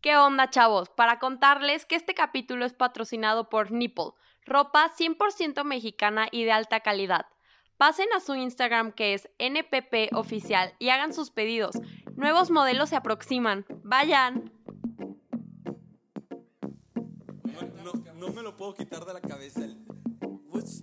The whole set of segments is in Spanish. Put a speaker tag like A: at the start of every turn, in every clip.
A: ¿Qué onda, chavos? Para contarles que este capítulo es patrocinado por Nipple, ropa 100% mexicana y de alta calidad. Pasen a su Instagram que es NPP oficial y hagan sus pedidos. Nuevos modelos se aproximan. Vayan.
B: No, no me lo puedo quitar de la cabeza. el- What's?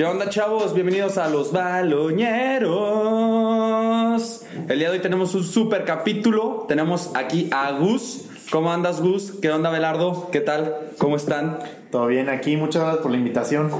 C: ¿Qué onda, chavos? Bienvenidos a los baloñeros. El día de hoy tenemos un super capítulo. Tenemos aquí a Gus. ¿Cómo andas, Gus? ¿Qué onda, Belardo? ¿Qué tal? ¿Cómo están?
D: Todo bien aquí, muchas gracias por la invitación.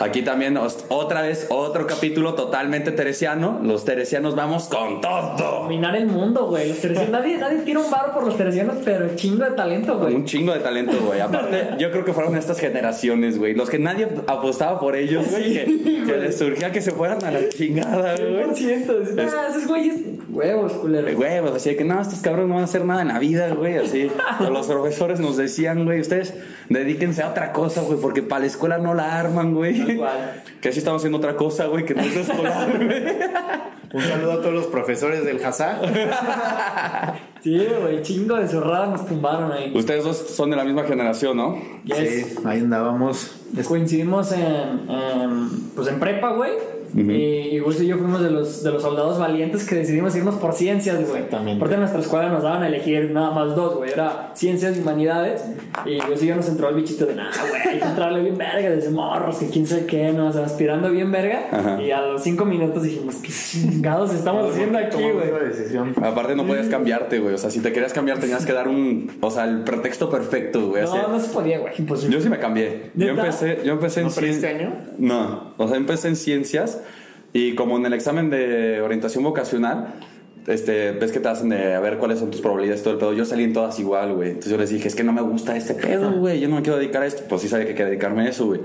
C: Aquí también os- otra vez otro capítulo totalmente teresiano. Los teresianos vamos con todo.
E: dominar el mundo, güey. Los teresianos, nadie, nadie tira un barro por los teresianos, pero chingo de talento, güey.
C: Un chingo de talento, güey. Aparte, yo creo que fueron estas generaciones, güey. Los que nadie apostaba por ellos, güey. Que, que les surgía que se fueran a la chingada, güey.
E: 100%. Ah, esos güeyes, huevos, culero.
C: Pues así que no, estos cabrones no van a hacer nada en la vida, güey. Así, los profesores nos decían, güey, ustedes dedíquense a otra cosa, güey, porque para la escuela no la arman, güey. Que así estamos haciendo otra cosa, güey, que no es escolar, güey.
D: Un saludo a todos los profesores del Hazá.
E: Sí, güey, chingo de zurradas nos tumbaron ahí.
C: Ustedes dos son de la misma generación, ¿no?
E: Yes.
D: Sí, ahí andábamos.
E: Coincidimos en, en, pues en prepa, güey. Y, y Gus y yo fuimos de los, de los soldados valientes que decidimos irnos por ciencias, güey.
D: Exactamente.
E: Porque en nuestra escuela nos daban a elegir nada más dos, güey. Era ciencias y humanidades. Y Gus y yo nos entró el bichito de nada, güey. Hay que entrarle bien verga desde morros, que quién sabe qué, ¿no? O sea, aspirando bien verga.
C: Ajá.
E: Y a los cinco minutos dijimos, ¿qué chingados estamos haciendo aquí, güey?
C: Aparte no podías cambiarte, güey. O sea, si te querías cambiar tenías que dar un... O sea, el pretexto perfecto, güey. así.
E: No, no se podía, güey. Imposible.
C: Yo sí me cambié. Yo empecé, yo empecé en
D: ¿No
C: cien-
D: año?
C: No, o sea, empecé en ciencias y como en el examen de orientación vocacional, este, ves que te hacen de a ver cuáles son tus probabilidades todo el pedo. Yo salí en todas igual, güey. Entonces yo les dije, es que no me gusta este pedo, güey. Yo no me quiero dedicar a esto. Pues sí sabía que quería dedicarme a eso, güey.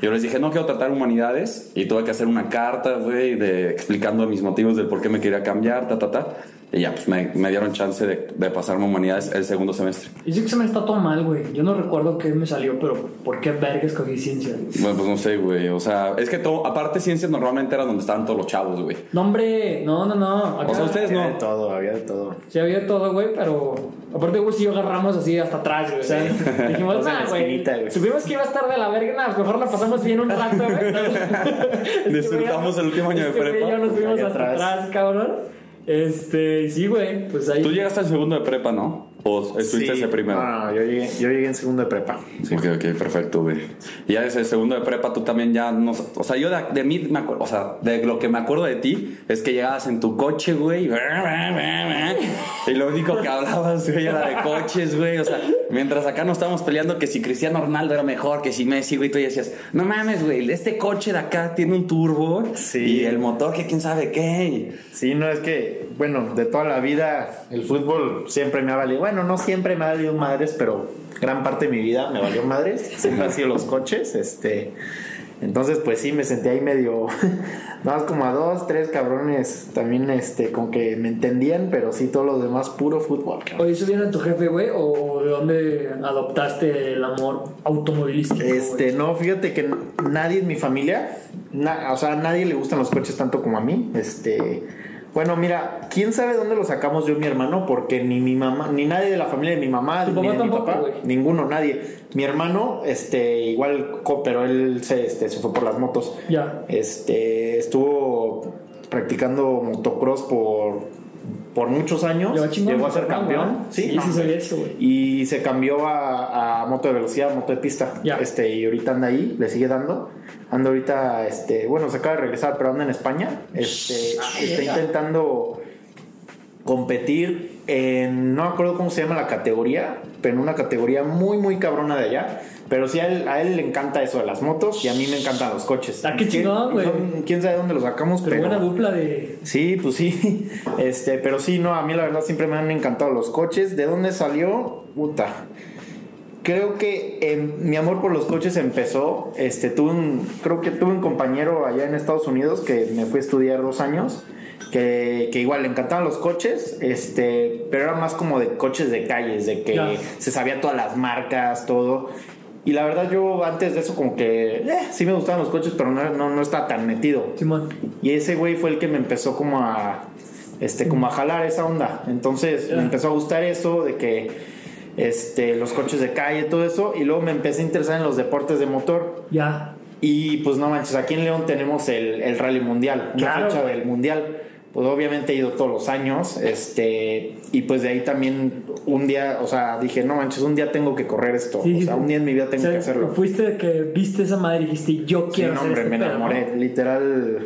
C: Yo les dije, no quiero tratar humanidades y tuve que hacer una carta, güey, de, explicando mis motivos del por qué me quería cambiar, ta, ta, ta. Y ya, pues me, me dieron chance de, de pasarme humanidades el segundo semestre.
E: Y sí que se me está todo mal, güey. Yo no recuerdo qué me salió, pero ¿por qué verga escogí ciencia?
C: Bueno, pues no sé, güey. O sea, es que todo, aparte ciencias normalmente era donde estaban todos los chavos, güey.
E: No, hombre, no, no, no. Acá
C: O sea, ustedes
D: Había
C: no.
D: de todo, había de todo.
E: Sí había todo, güey, pero aparte, güey, si yo agarramos así hasta atrás, güey. O sea, dijimos, nah, güey. Supimos que iba a estar de la verga, nada, mejor la pasamos bien un rato, güey.
C: Disfrutamos el último año de
E: Este güey y
C: prepa.
E: yo nos fuimos
D: Ahí
E: hasta
D: atrás.
E: atrás, cabrón. Este, sí, güey, pues ahí.
C: Tú llegaste al segundo de prepa, ¿no? ¿O estuviste
D: Sí.
C: ese primero?
D: No, no, yo llegué, yo llegué en segundo de prepa.
C: Ok, ok, perfecto, güey. Y ya desde el segundo de prepa tú también ya no... O sea, yo de, de mí me acuerdo... O sea, de lo que me acuerdo de ti es que llegabas en tu coche, güey. Y lo único que hablabas, güey, era de coches, güey. O sea, mientras acá nos estábamos peleando que si Cristiano Ronaldo era mejor, que si Messi, güey, tú ya decías, no mames, güey, este coche de acá tiene un turbo.
D: Sí.
C: Y el motor que quién sabe qué.
D: Sí, no es que, bueno, de toda la vida el fútbol siempre me ha valido. Bueno, no siempre me ha valido madres, pero gran parte de mi vida me valió madres. Siempre han sido los coches, este. Entonces, pues sí, me sentí ahí medio. Nada más como a dos, tres cabrones también, este, con que me entendían, pero sí, todos los demás, puro fútbol. cabrón.
E: ¿Oye, subieron a tu jefe, güey? ¿O de dónde adoptaste el amor automovilístico?
D: Este, no, fíjate que nadie en mi familia, na- o sea, a nadie le gustan los coches tanto como a mí. Este, bueno, mira, quién sabe dónde lo sacamos yo y mi hermano, porque ni mi mamá, ni nadie de la familia de mi mamá,
E: ¿Tu
D: ni
E: papá
D: de mi papá, ninguno, nadie. Mi hermano, este, igual, pero él se, este, se fue por las motos.
E: Ya.
D: Este, estuvo practicando motocross por, por muchos años.
E: Chingón,
D: Llegó a ser
E: cabrón,
D: campeón.
E: ¿no? Sí, sí
D: no,
E: sabía eso, güey.
D: y se cambió a, a moto de velocidad, moto de pista.
E: Ya.
D: Este, y ahorita anda ahí, le sigue dando. Anda ahorita, este, bueno, se acaba de regresar, pero anda en España. Este, está intentando competir en, no me acuerdo cómo se llama la categoría, pero en una categoría muy, muy cabrona de allá. Pero sí, a él, a él le encanta eso de las motos y a mí me encantan los coches.
E: Ah, qué
D: ¿Quién-
E: chingón, güey.
D: ¿Quién sabe dónde los sacamos?
E: Pero buena dupla de.
D: Sí, pues sí. Este, pero sí, no, a mí la verdad siempre me han encantado los coches. ¿De dónde salió? Puta. Creo que eh, mi amor por los coches empezó. Este, tuve un, creo que tuve un compañero allá en Estados Unidos que me fue a estudiar dos años. Que, que igual le encantaban los coches, este, pero era más como de coches de calles, de que se sabía todas las marcas, todo. Y la verdad yo antes de eso como que eh, sí me gustaban los coches, pero no, no, no estaba tan metido.
E: Simón.
D: Y ese güey fue el que me empezó como a este como a jalar esa onda. Entonces me empezó a gustar eso de que este los coches de calle, todo eso y luego me empecé a interesar en los deportes de motor.
E: Ya.
D: Y pues no manches, aquí en León tenemos el, el Rally Mundial, una
E: Claro,
D: fecha del Mundial. Pues obviamente he ido todos los años, este, y pues de ahí también un día, o sea, dije, no manches, un día tengo que correr esto,
E: Sí,
D: o sea,
E: sí.
D: un día en mi vida tengo
E: O sea,
D: que hacerlo.
E: Fuiste que viste esa madre y dijiste, yo
D: Sí,
E: quiero
D: no,
E: hacer
D: hombre,
E: este
D: me
E: pedo, ¿no?
D: enamoré, literal.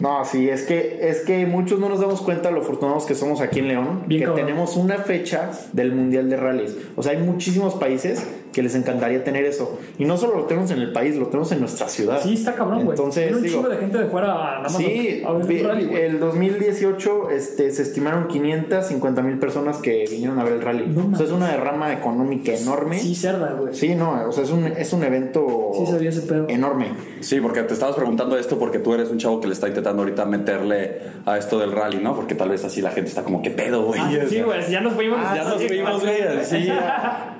D: No, sí, es que, es que muchos no nos damos cuenta de lo afortunados que somos aquí en León,
E: Bien
D: que
E: cabrón.
D: tenemos una fecha del Mundial de Rallys. O sea, hay muchísimos países que les encantaría tener eso. Y no solo lo tenemos en el país, lo tenemos en nuestra ciudad.
E: Sí, está cabrón, güey.
D: Entonces,
E: Viene un
D: digo,
E: chingo de gente de fuera nada más
D: Sí,
E: a ver
D: vi-
E: el rally,
D: el 2018 este, se estimaron 550 mil personas que vinieron a ver el rally.
E: No
D: o sea, es una derrama económica enorme.
E: Sí, cerda, güey.
D: Sí, no, o sea, es un, es un evento
E: Sí, sabía ese pedo.
D: enorme.
C: Sí, porque te estabas preguntando esto porque tú eres un chavo que le está intentando ahorita meterle a esto del rally, ¿no? Porque tal vez así la gente está como, ¿qué pedo, güey?
E: Ah, sí, güey, ya nos fuimos.
C: Ya nos fuimos, güey. Sí,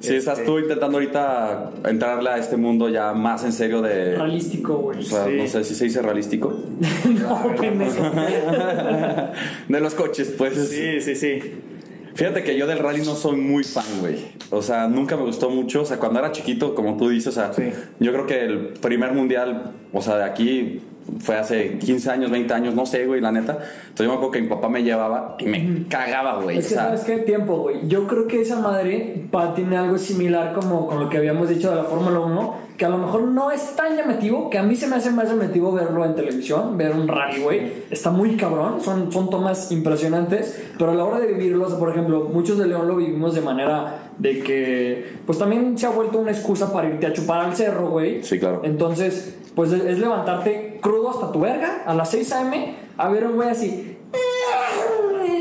C: Sí, estás
D: Este-
C: tú intentando ahorita entrarle a este mundo ya más en serio de...
E: Realístico, güey.
C: O sea,
D: Sí.
C: no sé si se dice realístico.
E: no, pendejo.
C: de los coches, pues.
D: Sí, sí, sí.
C: Fíjate que yo del rally no soy muy fan, güey. O sea, nunca me gustó mucho. O sea, cuando era chiquito, como tú dices, o sea,
D: Sí.
C: yo creo que el primer mundial, o sea, de aquí fue hace 15 años, 20 años, no sé, güey, la neta. Entonces yo me acuerdo que mi papá me llevaba y me cagaba, güey.
E: Es que, ¿sabes qué tiempo, güey? Yo creo que esa madre pa, tiene algo similar como con lo que habíamos dicho de la Fórmula 1, que a lo mejor no es tan llamativo, que a mí se me hace más llamativo verlo en televisión, ver un rally, güey. Está muy cabrón, son, son tomas impresionantes, pero a la hora de vivirlos, por ejemplo, muchos de León lo vivimos de manera de que, pues también se ha vuelto una excusa para irte a chupar al cerro, güey.
C: Sí, claro.
E: Entonces, pues es, es levantarte crudo hasta tu verga a las 6 a.m. a ver a un güey así.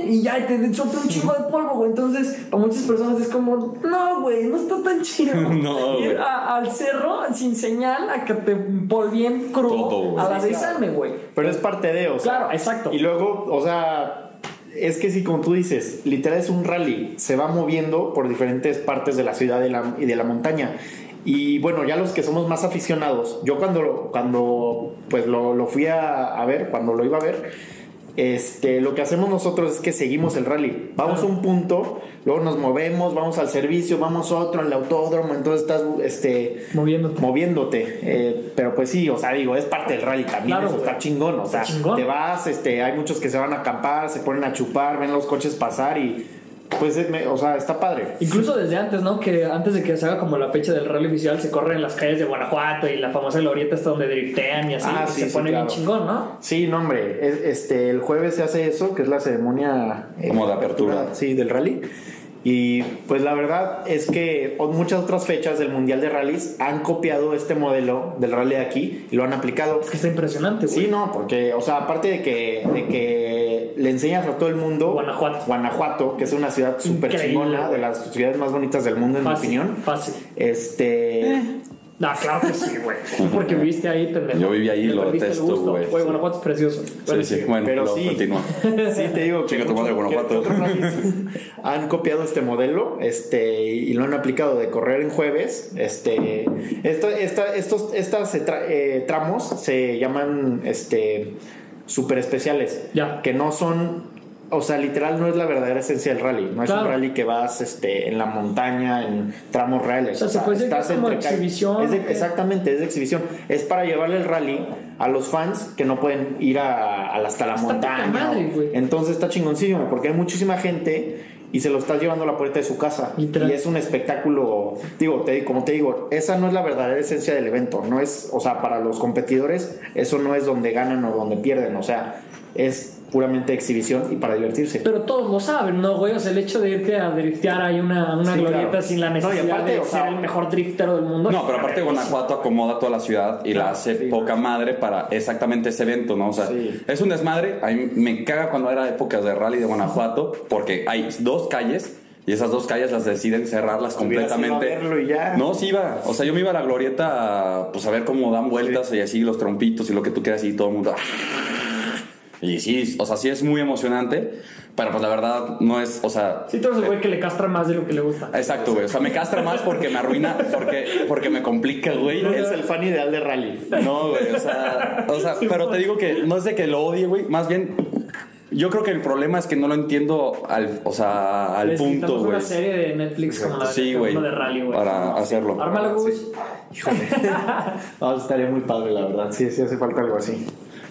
E: Y ya te suelta un chingo de polvo, güey. Entonces, para muchas personas es como, no, güey, no está tan chido.
C: No.
E: Ir a- al cerro sin señal a que te polvien crudo
C: Todo,
E: a las 6 a.m., güey.
D: Pero es parte de, o sea.
E: Claro, exacto.
D: Y luego, o sea, es que sí, como tú dices, literal es un rally. Se va moviendo por diferentes partes de la ciudad y, la- y de la montaña. Y bueno, ya los que somos más aficionados, yo cuando, cuando pues lo, lo fui a, a ver, cuando lo iba a ver, este, lo que hacemos nosotros es que seguimos el rally. Vamos a un punto, luego nos movemos, vamos al servicio, vamos a otro, al autódromo, entonces estás este,
E: Moviéndote.
D: moviéndote. Eh, pero pues sí, o sea, digo, es parte del rally también,
E: Claro,
D: eso está chingón, o sea,
E: chingón.
D: te vas, este, hay muchos que se van a acampar, se ponen a chupar, ven los coches pasar y pues, es- me- o sea, está padre.
E: Incluso desde antes, ¿no? Que antes de que se haga como la fecha del rally oficial, se corre en las calles de Guanajuato y la famosa glorieta está donde driftean y así.
D: Ah,
E: y
D: sí,
E: se
D: sí,
E: pone
D: claro.
E: bien chingón, ¿no?
D: Sí, no, hombre, es- este, el jueves se hace eso, que es la ceremonia eh,
C: Como de apertura.
D: Sí, del rally. Y pues la verdad es que muchas otras fechas del Mundial de Rallys han copiado este modelo del rally de aquí y lo han aplicado.
E: Es que está impresionante, güey.
D: Sí, no, porque, o sea, aparte de que, de que le enseñas a todo el mundo.
E: Guanajuato.
D: Guanajuato, que es una ciudad súper chingona, de las ciudades más bonitas del mundo, en
E: Fácil,
D: mi opinión.
E: Fácil.
D: Este.
E: Ah, claro que sí, güey. Porque viviste ahí, pendejo.
C: Yo viví ahí y lo detesto, güey.
E: Güey, Guanajuato es precioso. Bueno,
C: sí, sí, bueno,
D: pero sí.
C: continúa.
D: Sí, te digo que,
C: Chinga tu madre, Guanajuato.
D: han copiado este modelo este, y lo han aplicado de correr en jueves. Este, esta- esta- estos estas eh, tra- eh, tramos se llaman este, super especiales,
E: Ya.
D: que no son, o sea, literal no es la verdadera esencia del rally. No es un rally que vas este, en la montaña, en tramos reales.
E: O sea, se puede decir que es como
D: entre
E: exhibición,
D: es de-
E: ¿o qué?
D: exactamente, es de exhibición. Es para llevarle el rally a los fans que no pueden ir a, a- hasta la
E: Está
D: montaña.
E: madre,
D: o- entonces está chingoncísimo porque hay muchísima gente y se lo estás llevando a la puerta de su casa.
E: Literal.
D: Y es un espectáculo, digo, te, como te digo, esa no es la verdadera esencia del evento. No es, o sea, para los competidores, eso no es donde ganan o donde pierden. O sea, es puramente de exhibición y para divertirse.
E: Pero todos lo saben, ¿no, güey? O sea, el hecho de irte a driftear hay una, una
D: Sí,
E: glorieta
D: claro.
E: sin la
D: No, y
E: necesidad
D: aparte,
E: de
D: o sea-
E: ser el mejor driftero del mundo.
C: No, pero aparte Guanajuato acomoda toda la ciudad y la hace poca madre para exactamente ese evento, ¿no? O sea,
D: Sí.
C: es un desmadre. A mí me caga cuando era épocas de rally de Guanajuato porque hay dos calles y esas dos calles las deciden cerrarlas completamente.
D: verlo y ya.
C: No, sí iba. O sea, yo me iba a la glorieta a, pues, a ver cómo dan vueltas y así los trompitos y lo que tú quieras y todo el mundo... Y sí, o sea, sí es muy emocionante, pero pues la verdad no es, o sea,
E: Sí, tú eres el güey que le castra más de lo que le gusta.
C: Exacto, güey. O sea, me castra más porque me arruina, porque, porque me complica, güey.
D: Es el fan ideal de rally.
C: No, güey. O sea, o sea, pero te digo que no es de que lo odie, güey. Más bien, yo creo que el problema es que no lo entiendo al, o sea, al punto, güey.
E: una serie de Netflix como la de
C: Sí,
E: de rally, güey.
C: Para hacerlo.
E: Ármala, güey.
D: Híjole. no, estaría muy padre, la verdad. Sí, sí hace falta algo así.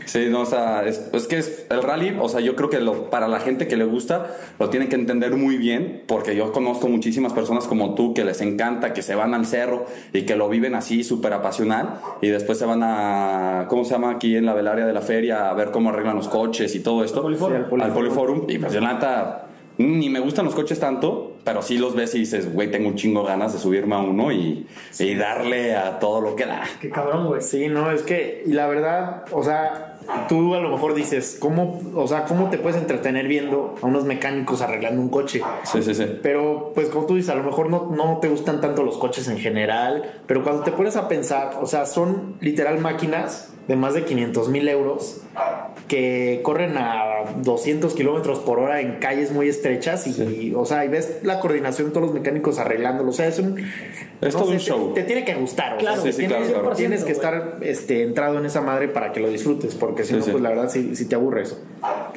C: Sí, no, o sea, es, es que es el rally, o sea, yo creo que lo, para la gente que le gusta, lo tienen que entender muy bien, porque yo conozco muchísimas personas como tú que les encanta, que se van al cerro y que lo viven así súper apasional, y después se van a, ¿cómo se llama aquí en la velaria de la feria? A ver cómo arreglan los coches y todo esto.
E: Poliforum.
D: Sí, al Poliforum.
C: Al Poliforum, y pues neta, ni me gustan los coches tanto, pero sí los ves y dices, güey, tengo un chingo ganas de subirme a uno y, y darle a todo lo que da.
E: Qué cabrón, güey.
D: Sí, no, es que, y la verdad, o sea, tú a lo mejor dices, ¿cómo, o sea, cómo te puedes entretener viendo a unos mecánicos arreglando un coche?
C: Sí, sí, sí.
D: Pero, pues, como tú dices, a lo mejor no, no te gustan tanto los coches en general, pero cuando te pones a pensar, o sea, son literal máquinas de más de 500 mil euros que corren a 200 kilómetros por hora en calles muy estrechas y, o sea, y ves la coordinación de todos los mecánicos arreglándolo, o sea, es un...
C: Es todo un show.
D: Te, tiene que gustar, o
E: Claro,
D: sea,
C: sí, sí,
D: tienes,
C: claro, claro.
D: tienes que
E: 100%,
D: estar este, entrado en esa madre para que lo disfrutes, porque si
C: Sí,
D: no,
C: sí.
D: pues la verdad sí, te aburres.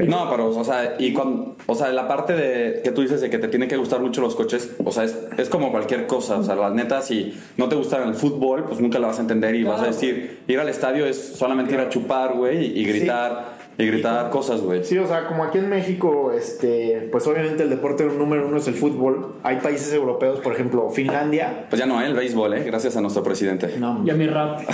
C: No, pero, o sea, y con, o sea, la parte de que tú dices de que te tienen que gustar mucho los coches, o sea, es, es como cualquier cosa, o sea, la neta, si no te gusta el fútbol, pues nunca lo vas a entender y vas a decir, ir al estadio es solamente ir a chupar, güey, y gritar, y gritar cosas, güey.
D: Sí, o sea, como aquí en México, este, pues obviamente el deporte número uno es el fútbol. Hay países europeos, por ejemplo, Finlandia.
C: Pues ya no, ¿eh? el béisbol, ¿eh? Gracias a nuestro presidente.
D: No,
E: Y a mi rap.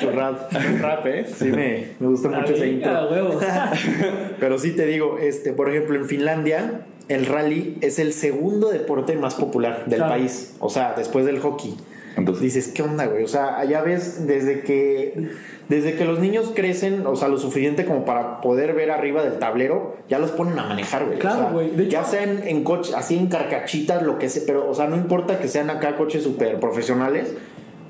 D: tu rap, tu rap, ¿eh? Sí, me, me gusta mucho ese intro.
E: huevo.
D: Pero sí te digo, este, por ejemplo, en Finlandia, el rally es el segundo deporte más popular del
E: Claro.
D: país. O sea, después del hockey.
C: Entonces,
D: Dices, ¿qué onda, güey? O sea, allá ves desde que desde que los niños crecen, o sea, lo suficiente como para poder ver arriba del tablero, ya los ponen a manejar, güey.
E: Claro,
D: O sea,
E: güey. De
D: ya
E: hecho-
D: sea en, en coches, así en carcachitas, lo que sea, pero, o sea, no importa que sean acá coches súper profesionales,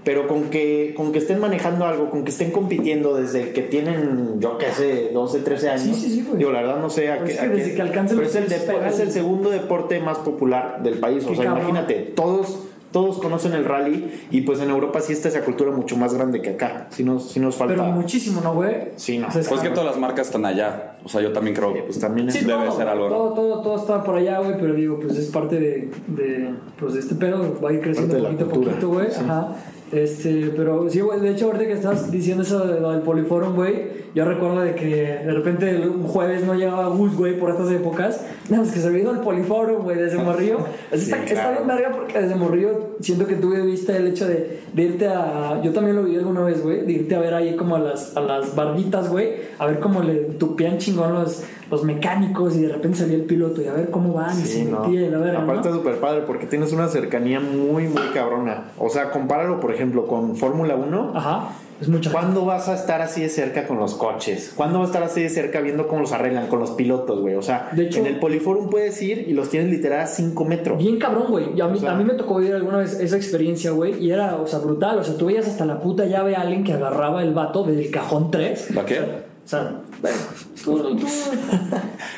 D: pero con que, con que estén manejando algo, con que estén compitiendo desde que tienen, yo qué sé, 12, 13 años.
E: Sí, sí, sí, güey.
D: Digo, la verdad no sé a
E: Pues
D: qué.
E: es que
D: a
E: desde
D: qué-
E: que alcancen
D: pero
E: los
D: es el, es el segundo deporte más popular del país. O sea,
E: cabrón.
D: imagínate, todos todos conocen el rally y pues en Europa sí está esa cultura mucho más grande que acá. Sí nos, sí nos falta.
E: Pero muchísimo, ¿no, güey?
D: Sí, no.
E: O sea, es
C: pues que todas las marcas están allá. O sea, yo también creo.
D: Pues también.
E: Sí,
C: debe
E: todo,
C: ser algo.
E: Todo, todo, todo está por allá, güey, pero digo, pues es parte de, de, pues de este pedo, va a ir creciendo poquito a poquito, güey.
D: sí.
E: Ajá. Este, pero sí, güey, de hecho, ahorita que estás diciendo eso de lo del Poliforum, güey, yo recuerdo de que de repente un jueves no llegaba Gus, güey, por estas épocas. Nada más que se había ido al Poliforum, güey, desde Morrillo. Está,
D: Sí,
E: está
D: claro.
E: bien verga porque desde Morrillo siento que tuve vista el hecho de, de irte a. Yo también lo vi alguna vez, güey, de irte a ver ahí como a las, a las barbitas, güey, a ver cómo le tupían chingón los, los mecánicos y de repente salía el piloto y a ver cómo van y
D: Sí,
E: se
D: no.
E: metía y la verga,
D: Aparte
E: ¿no?
D: es súper padre porque tienes una cercanía muy, muy cabrona. O sea, compáralo, por ejemplo, con Fórmula 1.
E: Ajá, es mucha
D: ¿Cuándo vas a estar así de cerca con los coches? ¿Cuándo vas a estar así de cerca viendo cómo los arreglan con los pilotos, güey? O sea,
E: De hecho-
D: en el Poliforum puedes ir y los tienes literal a 5 metros.
E: Bien cabrón, güey. Y a mí,
D: O sea-
E: a mí me tocó vivir alguna vez esa experiencia, güey. Y era, o sea, brutal. O sea, tú veías hasta la puta llave a alguien que agarraba el vato del cajón 3.
C: ¿La qué?
E: O sea, bueno, tú, tú-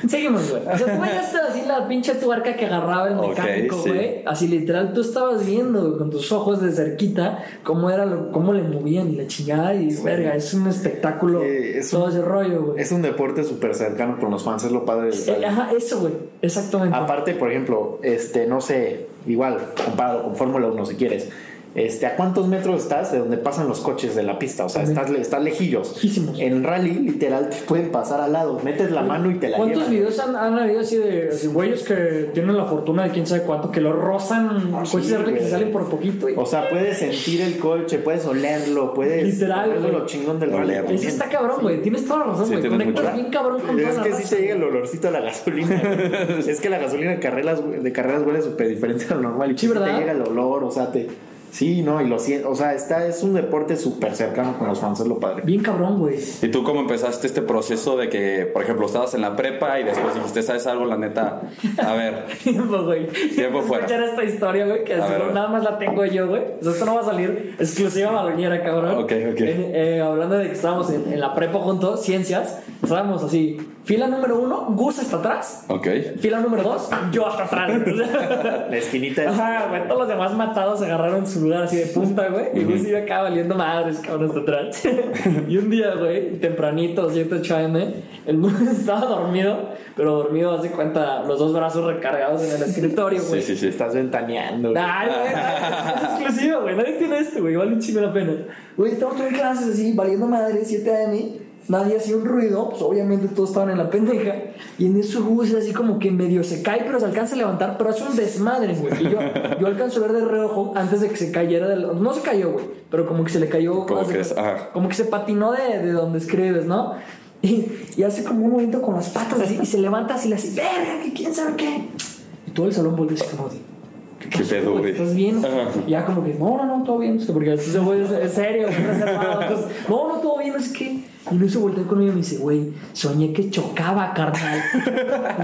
E: Seguimos, güey. O sea, tú veías así la pinche tuerca que agarraba el mecánico,
C: sí.
E: güey. Así literal, tú estabas viendo güey, con tus ojos de cerquita cómo era lo- cómo le movían y la chingada. Y verga, es un espectáculo.
D: Sí, es
E: todo
D: un-
E: ese rollo, güey.
D: Es un deporte súper cercano con los fans, es lo padre del.
E: Ajá, eso, güey. Exactamente.
D: Aparte, por ejemplo, este, no sé, igual, comparado con Fórmula 1 si quieres. Este, ¿a cuántos metros estás de donde pasan los coches de la pista? O sea, estás, le- estás lejillos.
E: Lejísimos.
D: En rally, literal, te pueden pasar al lado. Metes la mano y te la
E: ¿Cuántos
D: llevan.
E: videos han, han habido así de así, güeyes que tienen la fortuna de quién sabe cuánto, que lo rozan coches de rally que se salen por poquito? y-
D: O sea, puedes sentir el coche, puedes olerlo, puedes.
E: Literal, güey.
D: lo chingón del rally.
E: Eso está cabrón, güey. Tienes toda la razón,
C: Sí,
E: güey. Conectas bien cabrón con
D: Es que sí te llega el olorcito a la gasolina. es que la gasolina de carreras, de carreras huele súper diferente a lo normal. Y
E: Sí,
D: sí
E: ¿verdad?
D: te llega el olor, o sea, te. Sí, no, y lo siento. O sea, está, es un deporte súper cercano con los fans, es lo padre.
E: Bien cabrón, güey.
C: ¿Y tú cómo empezaste este proceso de que, por ejemplo, estabas en la prepa y después dijiste, ¿sabes algo? La neta, a ver,
E: Tiempo, güey.
C: Tiempo fuera.
E: Escuchar esta historia, güey, que así,
C: ver,
E: nada más la tengo yo, güey. O sea, esto no va a salir exclusiva baloñera, cabrón.
C: Ok, ok.
E: Eh, eh, hablando de que estábamos en, en la prepa juntos, ciencias, estábamos así, fila número uno, Gus hasta atrás.
C: ok.
E: Fila número dos, yo hasta atrás.
D: La esquinita es.
E: Ajá, güey, todos los demás matados agarraron su lugar así de punta, güey. Y Gus iba acá valiendo madres, cabrón, hasta atrás. y un día, güey, tempranito, 7, 8 AM, el Gus estaba dormido, pero dormido, hace cuenta, los dos brazos recargados en el escritorio, güey.
C: Sí, sí, sí.
D: Estás ventaneando. güey.
E: Ay, güey, es exclusivo, güey. Nadie tiene esto, güey. Vale un chingo la pena. Güey, estamos en clases así, valiendo madre, 7 AM. Nadie hacía un ruido, pues obviamente todos estaban en la pendeja. Y en eso Gus así como que medio se cae, pero se alcanza a levantar, pero hace un desmadre, güey. Y yo, yo alcanzo a ver de reojo antes de que se cayera del. No se cayó, güey, pero como que se le cayó.
C: Como que es-
E: como que se patinó de, de donde escribes, ¿no? Y, y hace como un movimiento con las patas así, y se levanta así, le hace, verga, quién sabe qué. Y todo el salón volvió así como de.
C: ¿Qué pedo, güey?
E: ¿Estás bien?
C: Ajá.
E: Y ya como que, no, no, no, todo bien. Porque ese güey es, es serio, reservado. Entonces, no, no, todo bien, es que. Y no se volteó conmigo y me dice, güey, soñé que chocaba, carnal.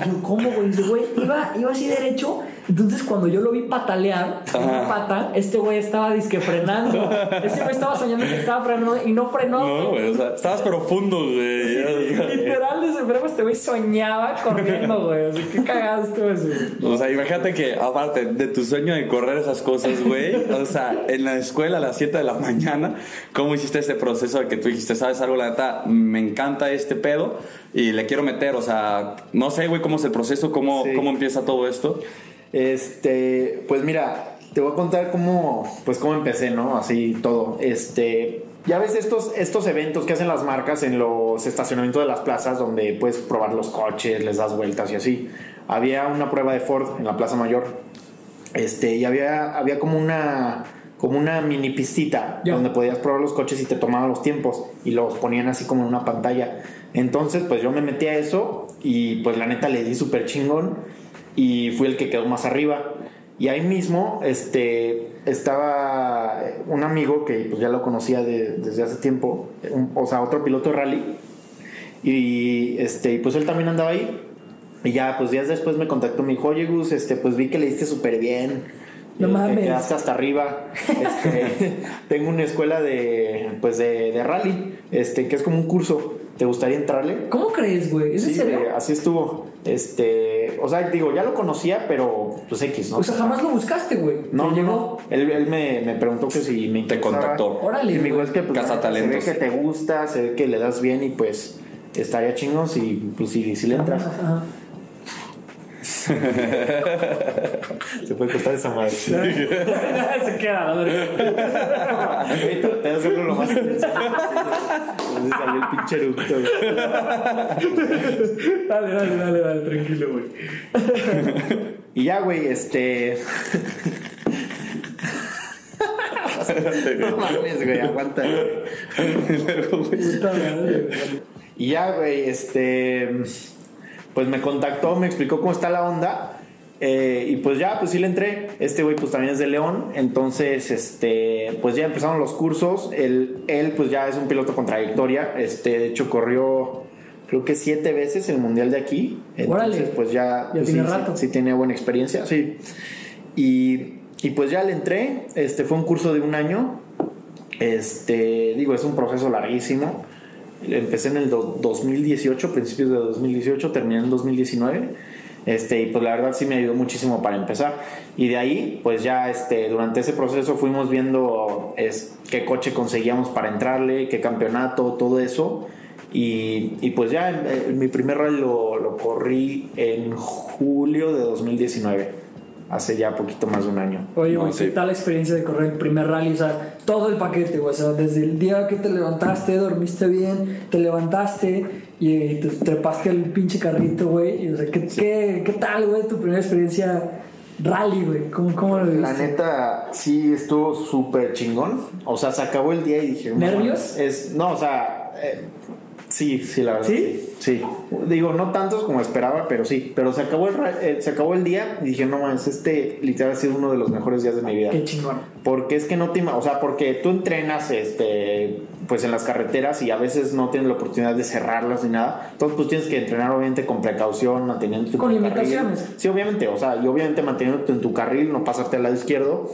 E: Y yo, ¿cómo, güey? Dice, güey, iba, iba así derecho. Entonces, cuando yo lo vi patalear con una pata, este güey estaba disque frenando. Ese güey estaba soñando que estaba frenando y no frenó.
C: No, güey, o sea, estabas profundo, güey.
E: Literal, desde este güey soñaba corriendo, güey. Así que cagado estuvo eso.
C: O sea, imagínate que, aparte de tu sueño de correr esas cosas, güey, o sea, en la escuela a las 7 de la mañana, ¿cómo hiciste ese proceso de que tú dijiste, sabes algo, la neta, me encanta este pedo y le quiero meter? O sea, no sé, güey, cómo es el proceso, cómo,
D: Sí.
C: cómo empieza todo esto.
D: Este, pues mira, te voy a contar cómo, pues cómo empecé, ¿no? Así todo. Este, ya ves estos, estos eventos que hacen las marcas en los estacionamientos de las plazas donde puedes probar los coches, les das vueltas y así. Había una prueba de Ford en la Plaza Mayor. Este, y había, había como una como una mini pistita donde podías probar los coches y te tomaban los tiempos y los ponían así como en una pantalla. Entonces, pues yo me metí a eso y pues la neta le di súper chingón y fui el que quedó más arriba. Y ahí mismo este, estaba un amigo que pues ya lo conocía de- desde hace tiempo, un- o sea, otro piloto de rally. Y este, pues él también andaba ahí. Y ya, pues días después me contactó, me dijo, oye Gus, este, pues vi que le diste súper bien.
E: No
D: eh,
E: mames.
D: quedaste hasta arriba. Este, tengo una escuela de, pues de, de rally, este, que es como un curso. ¿Te gustaría entrarle?
E: ¿Cómo crees, güey? ¿Es en
D: Sí,
E: serio?
D: eh, así estuvo. Este, o sea, digo, ya lo conocía, pero pues X, ¿no?
E: O sea, jamás lo buscaste, güey.
D: No, no,
E: llegó.
D: no. Él, él me, me preguntó que si me
C: Te contactó.
E: Órale,
D: Y me dijo, es que pues,
C: Cazatalentos.
D: se ve que te gusta, se ve que le das bien y pues estaría chingón si, pues, si, si le entras.
E: Ajá.
D: Se puede costar esa madre.
E: Se queda, la verdad.
D: Traté de hacerlo lo más intenso. Entonces salió el pinche eructo.
E: Dale, dale, dale, dale, tranquilo, güey.
D: Y ya, güey, este. no mames, güey, aguanta.
E: Güey.
D: Y ya, güey, este. Pues me contactó, me explicó cómo está la onda. eh, y pues ya, pues sí le entré. Este güey, pues también es de León. Entonces, este. Pues ya empezaron los cursos. Él, él pues ya es un piloto con trayectoria. Este, de hecho, corrió. Creo que siete veces el mundial de aquí. Entonces,
E: Órale.
D: pues ya.
E: Ya
D: pues,
E: tiene
D: sí, sí,
E: rato.
D: Sí, tiene buena experiencia, sí. Y, y pues ya le entré. Este fue un curso de un año. Este, digo, es un proceso larguísimo. Empecé en el do- 2018, principios de 2018, terminé en 2019. Este, y pues la verdad sí me ayudó muchísimo para empezar. Y de ahí, pues ya este, durante ese proceso fuimos viendo es, qué coche conseguíamos para entrarle, qué campeonato, todo eso. Y, y pues ya eh, mi primer rally lo, lo corrí en julio de 2019. Hace ya poquito más de un año.
E: Oye,
C: No,
E: güey,
C: sí.
E: ¿qué tal la experiencia de correr el primer rally? O sea, todo el paquete, güey. O sea, desde el día que te levantaste, dormiste bien, te levantaste y te trepaste al pinche carrito, güey. Y, O sea, ¿qué, qué, qué tal, güey, tu primera experiencia rally, güey? ¿Cómo, ¿Cómo lo viste?
D: La neta, sí estuvo súper chingón. O sea, se acabó el día y dije...
E: ¿Nervios?
D: Es, no, o sea... eh, sí, sí, la verdad.
E: ¿Sí?
D: Sí. Digo, no tantos como esperaba, pero sí. Pero se acabó el, eh, se acabó el día y dije, no mames, este literal ha sido uno de los mejores días de mi vida.
E: Qué chingón.
D: Porque es que no te o sea, porque tú entrenas este pues en las carreteras y a veces no tienes la oportunidad de cerrarlas ni nada. Entonces pues tienes que entrenar obviamente con precaución, manteniéndote en
E: Con
D: tu
E: limitaciones.
D: carril. Sí, obviamente, o sea, y obviamente manteniéndote en tu carril, no pasarte al lado izquierdo.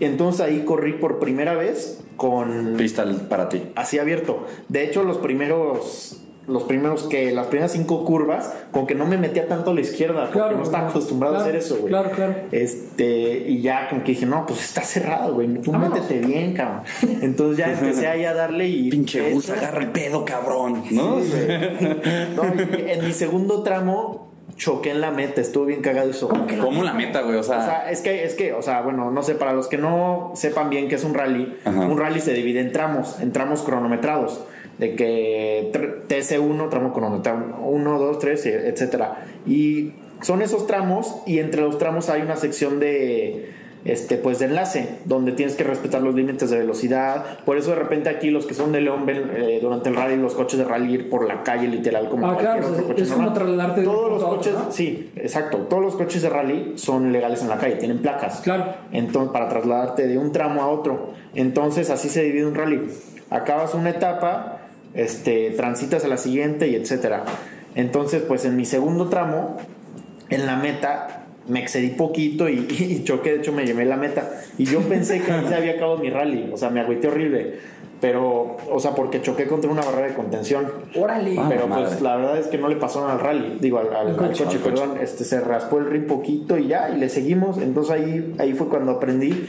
D: Entonces ahí corrí por primera vez con
C: Pista para ti.
D: así abierto. De hecho, los primeros los primeros que las primeras cinco curvas con que no me metía tanto a la izquierda porque
E: Claro,
D: no estaba acostumbrado
E: Claro,
D: a hacer eso güey
E: claro, claro.
D: este y ya como que dije no pues está cerrado güey tú
E: Vámonos.
D: métete bien cabrón entonces ya empecé ahí a darle y
C: Pinche bus, agarra el pedo, cabrón. ¿No?
D: Sí. No, y en mi segundo tramo choqué en la meta estuvo bien cagado eso
C: ¿Cómo la meta, güey? O
D: o
C: sea,
D: sea, es que, es que, o sea, bueno, no sé, para los que no sepan bien qué es un rally,
C: Ajá.
D: un rally se divide en tramos, en tramos cronometrados, de que tr- TC1, tramo cronometrado 1, 2, 3, etcétera. Y son esos tramos y entre los tramos hay una sección de este pues de enlace donde tienes que respetar los límites de velocidad por eso de repente aquí los que son de León ven eh, durante el rally los coches de rally ir por la calle literal como
E: Ah,
D: cualquier
E: claro,
D: otro coche
E: es como
D: normal.
E: un
D: todos los coches
E: ¿no?
D: sí exacto todos los coches de rally son legales en la calle tienen placas
E: Claro.
D: entonces para trasladarte de un tramo a otro entonces así se divide un rally acabas una etapa este transitas a la siguiente y etcétera entonces pues en mi segundo tramo en la meta me excedí poquito y, y choqué, de hecho me llevé la meta. Y yo pensé que ahí se había acabado mi rally, o sea, me agüité horrible. Pero, o sea, porque choqué contra una barrera de contención.
E: Órale.
C: Ah,
D: Pero
C: madre.
D: pues la verdad es que no le pasó nada al rally, digo, al, al-
E: Al
D: al
E: coche.
D: coche,
C: Al coche.
D: perdón. Este, se raspó el rim poquito y ya, y le seguimos. Entonces ahí, ahí fue cuando aprendí.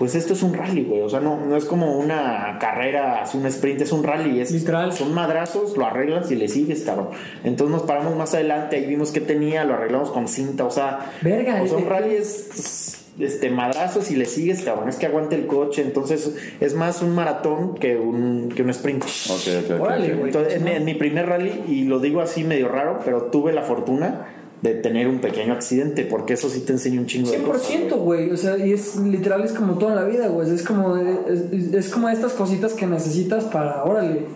D: Pues esto es un rally, güey. O sea, no, no es como una carrera, es un sprint, es un rally. Es,
E: Literal.
D: Son madrazos, lo arreglas y le sigues, cabrón. Entonces nos paramos más adelante, ahí vimos que tenía, lo arreglamos con cinta, o sea.
E: Verga,
D: o sea, un
E: eh,
D: rally es este madrazos y le sigues, cabrón. Es que aguante el coche. Entonces es más un maratón que un, que un sprint.
C: ok, ok, ok,
E: Órale,
C: ok.
E: güey.
D: Entonces, en, en mi primer rally, y lo digo así medio raro, pero tuve la fortuna de tener un pequeño accidente, porque eso sí te enseña un chingo de cosas.
E: 100%, güey. O sea, y es literal, es como todo en la vida, güey. Es como, es, es como estas cositas que necesitas para, órale.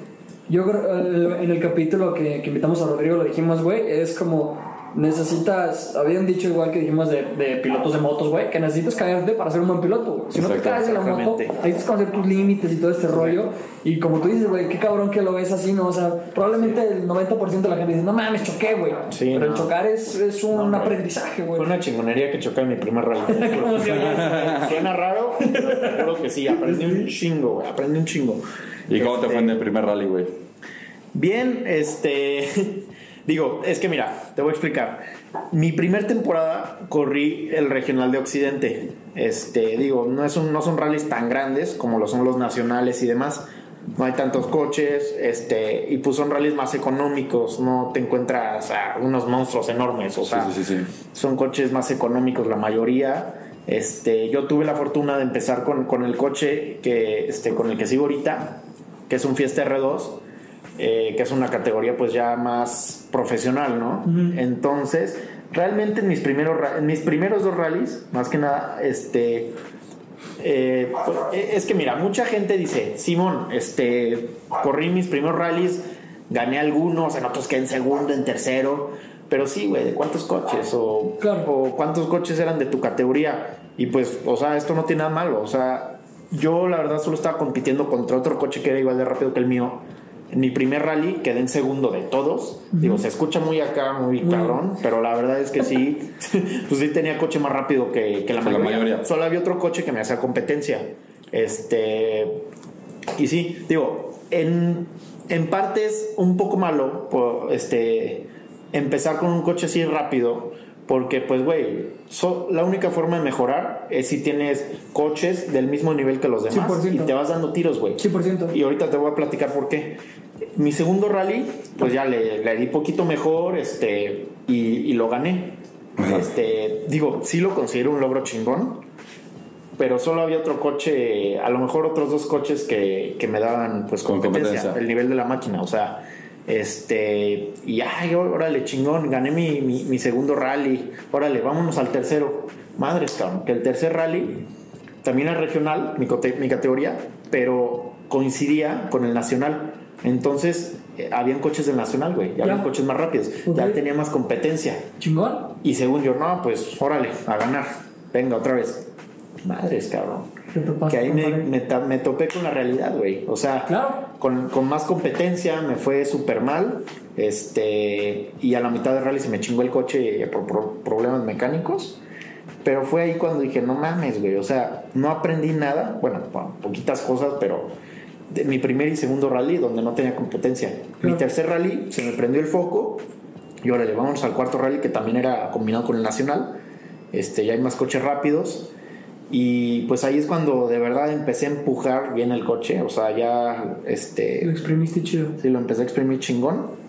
E: Yo eh, en el capítulo que, que invitamos a Rodrigo lo dijimos, güey. Es como, necesitas, había un dicho igual que dijimos de, de pilotos de motos, güey, que necesitas caerte para ser un buen piloto, güey. Si no te caes de la moto, que conocer tus límites y todo este rollo. Y como tú dices, güey, qué cabrón que lo ves así, ¿no? O sea, probablemente el 90% de la gente dice, no mames, choqué, güey.
D: Sí,
E: Pero el chocar es, es un
D: No,
E: aprendizaje, güey.
D: Fue una chingonería que choqué en mi primer rally. Suena raro, pero juro que sí, aprendí un chingo, güey, aprendí un chingo.
C: ¿Y cómo te
D: Este,
C: fue en el primer rally, güey?
D: Bien, este. Digo, es que mira, te voy a explicar. Mi primer temporada corrí el regional de Occidente. Este, digo, no, es un- no son rallies tan grandes como lo son los nacionales y demás. No hay tantos coches, este, y pues son rallies más económicos. No te encuentras a unos monstruos enormes, o sea,
C: sí, sí, sí.
D: son coches más económicos la mayoría. Este, yo tuve la fortuna de empezar con, con el coche que, este, con el que sigo ahorita, que es un Fiesta R2, eh, que es una categoría pues ya más profesional, ¿no? Entonces, realmente en mis primeros en mis primeros dos rallies, más que nada, este eh, pues, eh, es que mira, mucha gente dice, Simón, este, corrí mis primeros rallies, gané algunos, en otros quedé en segundo, en tercero, pero sí, güey, ¿de cuántos coches? O,
E: Claro.
D: o cuántos coches eran de tu categoría. Y pues, o sea, esto no tiene nada malo, o sea, yo la verdad solo estaba compitiendo contra otro coche que era igual de rápido que el mío. En mi primer rally quedé en segundo de todos. Digo, se escucha muy acá, muy cabrón, pero la verdad es que sí, pues sí tenía coche más rápido que, que la mayoría.
C: mayoría.
D: Solo había otro coche que me hacía competencia. Este. Y sí, digo, en, en parte es un poco malo por, este, empezar con un coche así rápido. Porque, pues, güey, so- la única forma de mejorar es si tienes coches del mismo nivel que los demás
E: 100%.
D: y te vas dando tiros, güey.
E: 100%.
D: Y ahorita te voy a platicar por qué. Mi segundo rally, pues ya le, le di poquito mejor este, y, y lo gané.
C: Ajá.
D: Este, digo, sí lo considero un logro chingón, pero solo había otro coche, a lo mejor otros dos coches que, que me daban pues competencia,
C: competencia.
D: el nivel de la máquina, o sea, este, y ay, órale, chingón, gané mi, mi, mi segundo rally, órale, vámonos al tercero. Madres, cabrón, que el tercer rally también es regional, mi categoría, pero coincidía con el nacional. Entonces, eh, habían coches del nacional, güey, ya habían coches más rápidos, ya tenía más competencia.
E: Chingón.
D: Y según yo, no, pues órale, a ganar. Venga, otra vez. Madres, cabrón. Que ahí me, me, me topé con la realidad, güey. O sea,
E: Claro.
D: con, con más competencia me fue súper mal. Este, y a la mitad del rally se me chingó el coche por, por problemas mecánicos. Pero fue ahí cuando dije, no mames, güey. O sea, no aprendí nada. Bueno, po- poquitas cosas, pero de mi primer y segundo rally donde no tenía competencia. Mi tercer rally se me prendió el foco. Y órale, vamos al cuarto rally que también era combinado con el nacional. Este, ya hay más coches rápidos. Y pues ahí es cuando de verdad empecé a empujar bien el coche. O sea, ya
E: Lo
D: este,
E: exprimiste chido.
D: sí, lo empecé a exprimir chingón.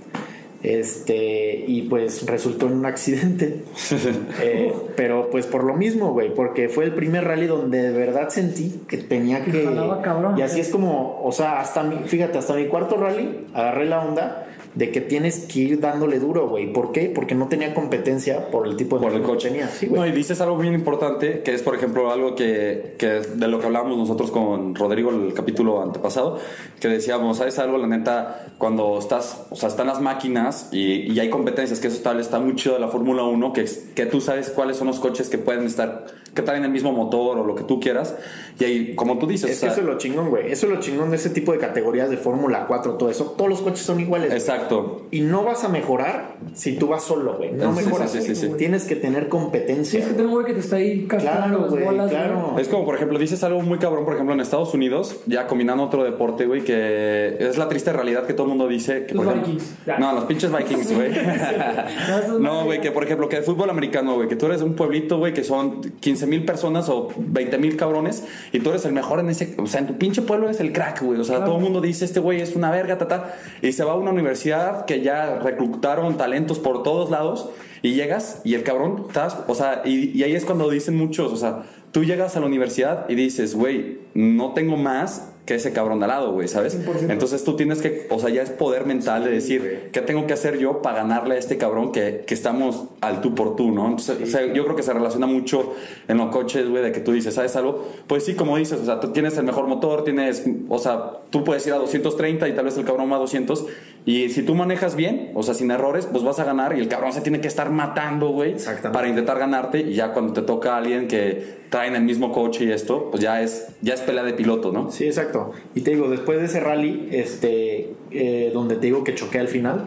D: Este, y pues resultó en un accidente. Eh, pero pues por lo mismo, güey, porque fue el primer rally donde de verdad sentí que tenía
E: Que jalaba cabrón.
D: y así es como, o sea, hasta mi, fíjate, hasta mi cuarto rally agarré la onda de que tienes que ir dándole duro, güey. ¿Por qué? Porque no tenía competencia por el tipo de
C: por el
D: motor que
C: coche.
D: tenía. Sí,
C: no, y dices algo bien importante, que es, por ejemplo, algo que, que de lo que hablábamos nosotros con Rodrigo el capítulo antepasado, que decíamos, ¿sabes algo? La neta, cuando estás, o sea, están las máquinas y, y hay competencias, que eso tal está muy chido de la Fórmula 1, que, que tú sabes cuáles son los coches que pueden estar, que traen el mismo motor o lo que tú quieras. Y ahí, como tú dices,
D: Es que
C: o sea,
D: eso es lo chingón, güey. Eso es lo chingón de ese tipo de categorías de Fórmula 4, todo eso. Todos los coches son iguales.
C: exacto.
D: Y no vas a mejorar si tú vas solo, güey. No
C: Sí,
D: mejoras.
C: sí, sí, sí.
D: Tienes que tener competencia.
E: Es que tengo un güey que te está ahí castrando
D: Claro,
E: bolas.
D: claro.
E: güey.
C: Es como, por ejemplo, dices algo muy cabrón, por ejemplo, en Estados Unidos, ya combinando otro deporte, güey, que es la triste realidad que todo el mundo dice que,
E: Los
C: por
E: Vikings.
C: No, los pinches Vikings, güey. no, güey, que por ejemplo, que el fútbol americano, güey, que tú eres un pueblito, güey, que son 15 mil personas o 20 mil cabrones y tú eres el mejor en ese, o sea, en tu pinche pueblo eres el crack, güey. O sea,
E: Claro.
C: todo el mundo dice, este güey es una verga, tata, y se va a una universidad que ya reclutaron talentos por todos lados y llegas y el cabrón, estás, o sea, y, y ahí es cuando dicen muchos, o sea, tú llegas a la universidad y dices, güey, no tengo más que ese cabrón de al lado, güey, ¿sabes?
E: 100%.
C: Entonces tú tienes que, o sea, ya es poder mental de decir, ¿qué tengo que hacer yo para ganarle a este cabrón que, que estamos al tú por tú, ¿no? Entonces, o sea, yo creo que se relaciona mucho en los coches, güey, de que tú dices, ¿sabes algo? Pues sí, como dices, o sea, tú tienes el mejor motor, tienes, o sea, tú puedes ir a 230 y tal vez el cabrón va a 200. Y si tú manejas bien, o sea, sin errores, pues vas a ganar y el cabrón se tiene que estar matando, güey,
D: Exactamente.
C: para intentar ganarte. Y ya cuando te toca a alguien que trae en el mismo coche y esto, pues ya es, ya es pelea de piloto, ¿no?
D: Sí, exacto. Y te digo, después de ese rally, este, eh, donde te digo que choqué al final,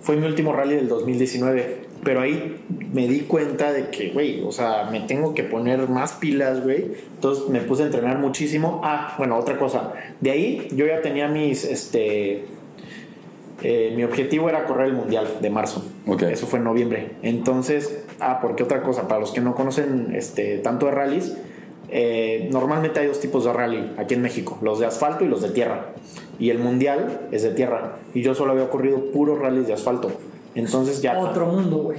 D: fue mi último rally del 2019. Pero ahí me di cuenta de que, güey, o sea, me tengo que poner más pilas, güey. Entonces me puse a entrenar muchísimo. Ah, bueno, otra cosa. De ahí yo ya tenía mis, este, eh, mi objetivo era correr el mundial de marzo.
C: Ok.
D: Eso fue en noviembre. Entonces, ah, porque otra cosa, para los que no conocen este, tanto de rallies, eh, normalmente hay dos tipos de rally aquí en México, los de asfalto y los de tierra. Y el mundial es de tierra. Y yo solo había corrido puros rallies de asfalto. Entonces ya...
E: Otro mundo, güey.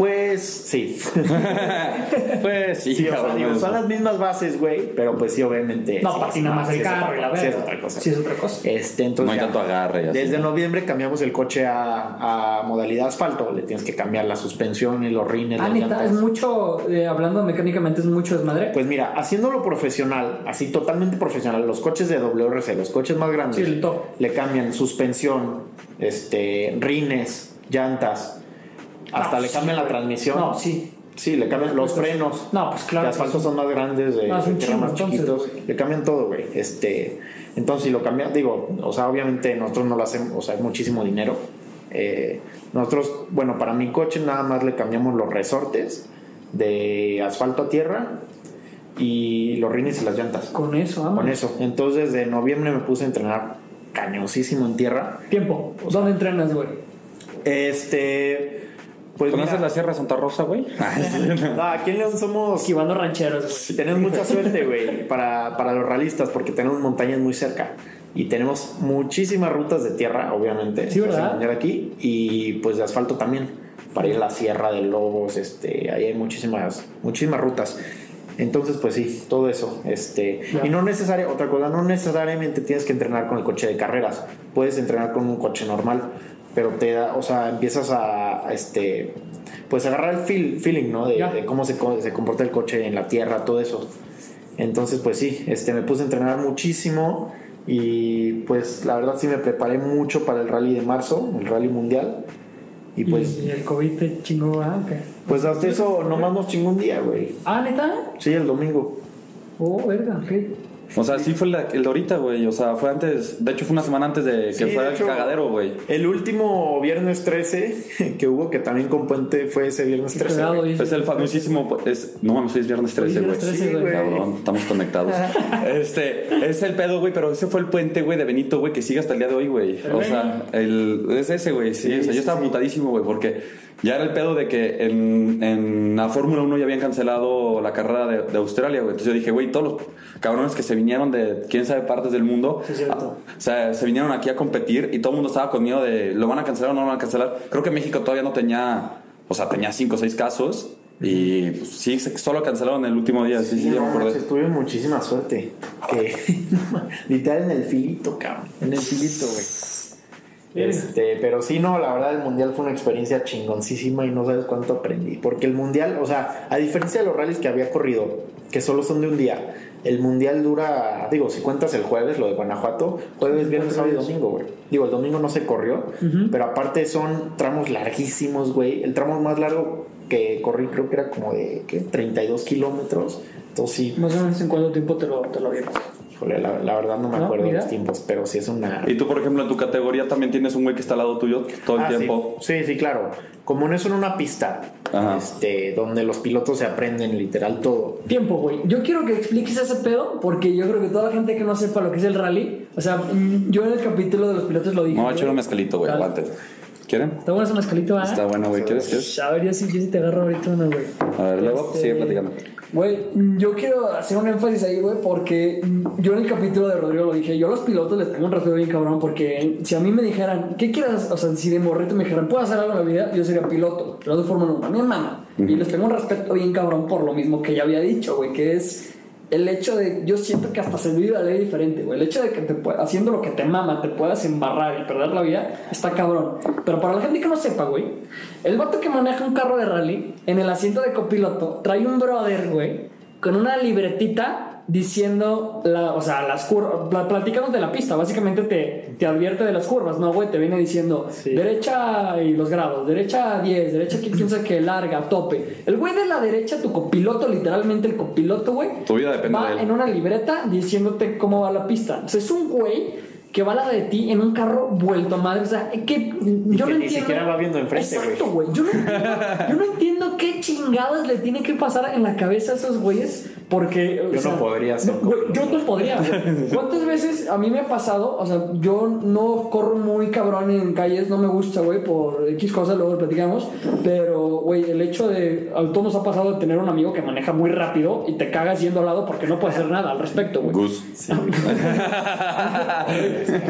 D: Pues sí.
C: Pues sí,
D: Sí, o sea,
C: cabrón,
D: digo,
C: eso.
D: son las mismas bases, güey, pero pues sí, obviamente.
E: No,
D: sí,
E: patina
D: sí,
E: más
D: sí
E: el carro y la
D: sí
E: verga.
D: es otra cosa.
E: Sí, es otra cosa.
D: Este, entonces
C: No hay
D: ya,
C: tanto agarre así.
D: Desde noviembre cambiamos el coche a, a modalidad asfalto. Le tienes que cambiar la suspensión y los rines.
E: Ah, neta, es mucho, eh, hablando mecánicamente, es mucho desmadre.
D: Pues mira, haciéndolo profesional, así totalmente profesional, los coches de WRC, los coches más grandes,
E: Sí,
D: le cambian suspensión, este, rines, llantas, hasta
E: No,
D: le
E: sí,
D: cambian la transmisión.
E: No, sí.
D: Sí, le cambian los frenos.
E: No, pues claro
D: De asfalto
E: que sí.
D: son más grandes, de,
E: No,
D: de más
E: entonces,
D: chiquitos. Le cambian todo, güey. Este, entonces, si lo cambian, digo, o sea, obviamente nosotros no lo hacemos, o sea, es muchísimo dinero. Eh, nosotros, bueno, para mi coche nada más le cambiamos los resortes de asfalto a tierra y los rines y las llantas.
E: Con eso, vamos.
D: Con eso. Entonces, de noviembre me puse a entrenar cañosísimo en tierra.
E: Tiempo. ¿Dónde entrenas, güey?
D: Este, pues
C: ¿Conoces
D: mira,
C: la Sierra Santa Rosa, güey?
D: no, aquí en León somos
E: Esquivando rancheros, güey.
D: Tenemos mucha suerte, güey, para, para los realistas, porque tenemos montañas muy cerca. Y tenemos muchísimas rutas de tierra, obviamente.
E: Sí, ¿verdad?
D: mundial aquí. Y pues de asfalto también. Para ir a la Sierra de Lobos, este, ahí hay muchísimas, muchísimas rutas. Entonces, pues sí, todo eso. Este, y no necesaria, otra cosa, no necesariamente tienes que entrenar con el coche de carreras. Puedes entrenar con un coche normal, pero te da, o sea, empiezas a, a, este, pues agarrar el feel- feeling, ¿no? De, de cómo se, co- se comporta el coche en la tierra, todo eso. Entonces, pues sí, este, me puse a entrenar muchísimo y pues la verdad sí me preparé mucho para el rally de marzo, el rally mundial. Y pues,
E: y el COVID te chingó, ok.
D: pues hasta eso nomás nos chingó un día, güey.
E: Ah, neta.
D: Sí, el domingo.
E: Oh, verga, ok.
C: O sea, sí fue la- el de ahorita, güey. O sea, fue antes. De hecho, fue una semana antes de que
D: Sí,
C: fuera
D: de
C: el cagadero, güey.
D: El último viernes 13 que hubo, que también con Puente, fue ese viernes 13.
E: Cagado,
D: güey.
E: dice.
C: Es el famosísimo. Es, no mames, hoy es viernes 13,
E: Hoy
C: güey.
E: es 13,
D: Sí.
C: Cabrón, estamos conectados. este, es el pedo, güey, pero ese fue el puente, güey, de Benito, güey, que sigue hasta el día de hoy, güey. O sea, el, es ese, güey, sí.
D: Sí,
C: o sea,
D: sí,
C: yo estaba
D: sí.
C: mutadísimo, güey, porque ya era el pedo de que en, en la Fórmula 1 ya habían cancelado la carrera de, de Australia, güey. Entonces yo dije, güey, todos los cabrones que se vinieron de quién sabe partes del mundo,
E: Sí, cierto.
C: ah, o sea, se vinieron aquí a competir y todo el mundo estaba con miedo de, ¿lo van a cancelar o no lo van a cancelar? Creo que México todavía no tenía, o sea, tenía cinco o seis casos. Y pues, sí, se- solo cancelaron el último día, sí, sí,
D: Sí,
C: ya me
D: no, manches, tuve muchísima suerte. Que literal en el filito, cabrón. En el filito, güey. Este, pero sí, no, la verdad el mundial fue una experiencia chingoncísima y no sabes cuánto aprendí. Porque el mundial, o sea, a diferencia de los rallies que había corrido, que solo son de un día, el mundial dura, digo, si cuentas el jueves, lo de Guanajuato, jueves, viernes, sábado y domingo, güey. Digo, el domingo no se corrió, pero aparte son tramos larguísimos, güey. El tramo más largo que corrí creo que era como de, ¿qué? 32 kilómetros. Entonces sí,
E: Más o menos en cuánto tiempo te lo, te lo vieron.
D: la, la verdad no me
E: No,
D: acuerdo
E: mira.
D: los tiempos, pero sí es una...
C: Y tú, por ejemplo, en tu categoría también tienes un güey que está al lado tuyo todo el
D: Ah,
C: tiempo.
D: Sí, sí, claro. Como no es en una pista,
C: Ajá.
D: este, donde los pilotos se aprenden literal todo.
E: Tiempo, güey. Yo quiero que expliques ese pedo porque yo creo que toda la gente que no sepa lo que es el rally, o sea, mm, yo en el capítulo de los pilotos lo dije. Güey.
C: echar un mezcalito, güey, aguante. ¿Quieren?
E: Está bueno ese mezcalito, ¿ah?
C: Está bueno, güey. ¿Quieres? ¿Quieres?
E: A ver, yo sí, yo sí te agarro ahorita una, güey.
C: A ver, luego
E: Este,
C: sigue platicando.
E: Güey, yo quiero hacer un énfasis ahí, güey, porque yo en el capítulo de Rodrigo lo dije, yo a los pilotos les tengo un respeto bien cabrón, porque si a mí me dijeran, ¿qué quieras? O sea, si de morrito me dijeran, ¿puedo hacer algo en la vida? Yo sería piloto, piloto de Fórmula 1, a mi mamá. Y les tengo un respeto bien cabrón por lo mismo que ya había dicho, güey, que es el hecho de, yo siento que hasta se vive la ley diferente, güey. El hecho de que te haciendo lo que te mama, te puedas embarrar y perder la vida, está cabrón. Pero para la gente que no sepa, güey, el vato que maneja un carro de rally, en el asiento de copiloto, trae un brother, güey, con una libretita diciendo, la, o sea, las curvas, pla- platicándote de la pista, básicamente te, te advierte de las curvas, ¿no, güey? Te viene diciendo derecha y los grados, derecha 10, derecha quién quién sabe qué, larga, tope. El güey de la derecha, tu copiloto, literalmente el copiloto, güey,
C: Tu vida depende
E: va
C: de él.
E: en una libreta diciéndote cómo va la pista. O sea, es un güey que va a la de ti en un carro vuelto madre. O sea, que yo
D: que
E: no
D: ni
E: entiendo.
D: siquiera va viendo enfrente, güey.
E: Exacto, güey. Yo, no entiendo, yo no entiendo qué chingadas le tiene que pasar en la cabeza a esos güeyes. Porque. o
D: Yo
E: sea,
D: no podría
E: no,
D: copiloto.
E: yo no podría. güey. ¿Cuántas veces a mí me ha pasado? O sea, yo no corro muy cabrón en calles, no me gusta, güey, por X cosas, luego lo platicamos. Pero, güey, el hecho de. A todos nos ha pasado de tener un amigo que maneja muy rápido y te cagas yendo al lado porque no puede hacer nada al respecto, güey.
C: Gus.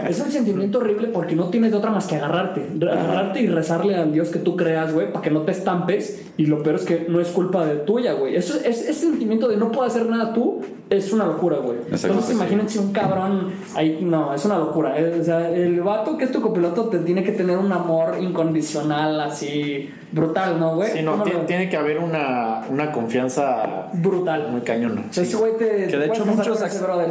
E: Es un sentimiento horrible porque no tienes de otra más que agarrarte. Agarrarte y rezarle al Dios que tú creas, güey, para que no te estampes. Y lo peor es que no es culpa de tuya, güey. Eso es, ese sentimiento de no poder hacer nada tú es una locura, güey. Entonces
C: sí.
E: imagínense un cabrón ahí. No, es una locura. O sea, el vato que es tu copiloto te tiene que tener un amor incondicional así brutal, ¿no, güey?
D: Sí, no,
E: ¿Cómo
D: tiene, tiene que haber una, una confianza
E: Brutal.
D: muy cañona.
E: O sea, ese güey te.
C: Que de hecho muchos,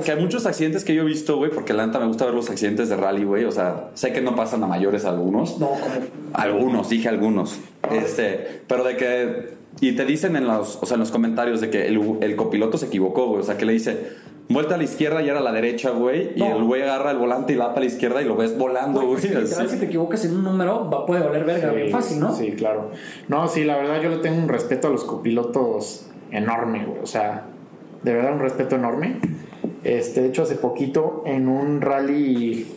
C: que hay muchos accidentes que yo he visto, güey, porque la neta me gusta ver los accidentes de rally, güey. O sea, sé que no pasan a mayores algunos.
E: No, como.
C: Algunos, dije algunos. Este, pero de que. Y te dicen en los, o sea, en los comentarios de que el, el copiloto se equivocó, güey. O sea, que le dice, vuelta a la izquierda y era a la derecha, güey. Y el güey agarra el volante y la para la izquierda y lo ves volando, güey. Así.
E: si te equivocas en un número, va, puede valer verga, bien fácil, ¿no?
D: Sí, claro. No, sí, la verdad yo le tengo un respeto a los copilotos enorme, güey. O sea, de verdad un respeto enorme. Este, de hecho, hace poquito en un rally,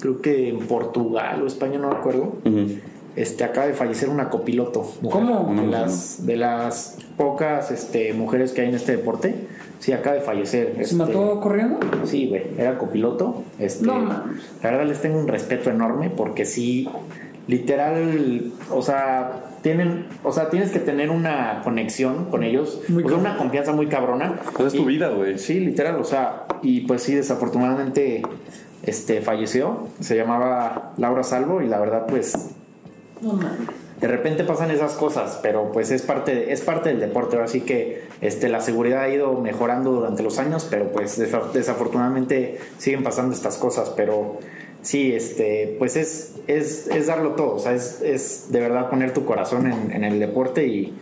D: creo que en Portugal o España, no me acuerdo.
C: Ujú.
D: Este, acaba de fallecer una copiloto. mujer.
E: ¿Cómo?
D: De las, de las pocas este, mujeres que hay en este deporte. Sí, acaba de fallecer.
E: ¿Se
D: este,
E: mató corriendo?
D: Sí, güey, era copiloto. Este,
E: No mames.
D: La verdad les tengo un respeto enorme porque sí, literal, o sea, tienen, o sea, tienes que tener una conexión con ellos,
E: Muy
D: o sea, una confianza muy cabrona.
C: Pues es tu vida, güey.
D: Sí, literal, o sea, y pues sí, desafortunadamente, este, falleció. Se llamaba Laura Salvo y la verdad, pues,
E: No mames.
D: De repente pasan esas cosas, pero pues es parte, es parte del deporte. Así que este, la seguridad ha ido mejorando durante los años, pero pues desa- desafortunadamente siguen pasando estas cosas. Pero sí, este, pues es, es, es darlo todo. O sea, es, es de verdad poner tu corazón en el deporte y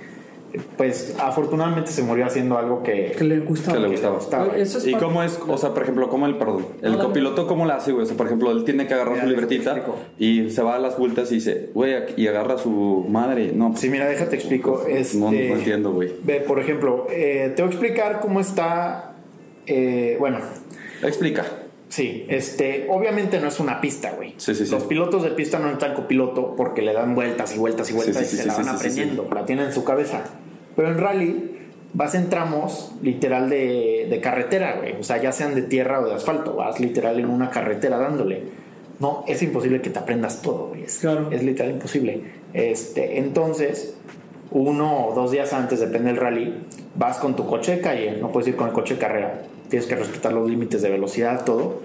D: pues afortunadamente se murió haciendo algo que,
E: Que le gustaba.
C: Que le
D: que
C: gustaba.
D: gustaba.
E: Eso es
C: ¿Y cómo es, o sea, por ejemplo, cómo el, perdón, el
E: No,
C: copiloto cómo la hace, güey? O sea, por ejemplo, él tiene que agarrar
D: Mira,
C: su libretita y se va a las vueltas y dice, güey, y agarra a su madre. No, pues,
D: Sí, mira, déjate explico. Este,
C: no, no entiendo, güey.
D: Ve, por ejemplo, eh, te voy a explicar cómo está. eh, bueno,
C: Explica.
D: Sí, este, obviamente no es una pista, güey.
C: Sí, sí, sí.
D: Los pilotos de pista no están copiloto porque le dan vueltas y vueltas y vueltas
C: Sí, sí,
D: y
C: sí,
D: se
C: sí,
D: la
C: sí,
D: van
C: sí, sí,
D: aprendiendo, la tienen en su cabeza. Pero en rally vas en tramos literal de, de carretera, güey. O sea, ya sean de tierra o de asfalto, vas literal en una carretera dándole. No, es imposible que te aprendas todo, güey. Es,
E: Claro.
D: es literal imposible. Este, entonces, uno o dos días antes, depende del rally, vas con tu coche de calle, no puedes ir con el coche de carrera, tienes que respetar los límites de velocidad, todo,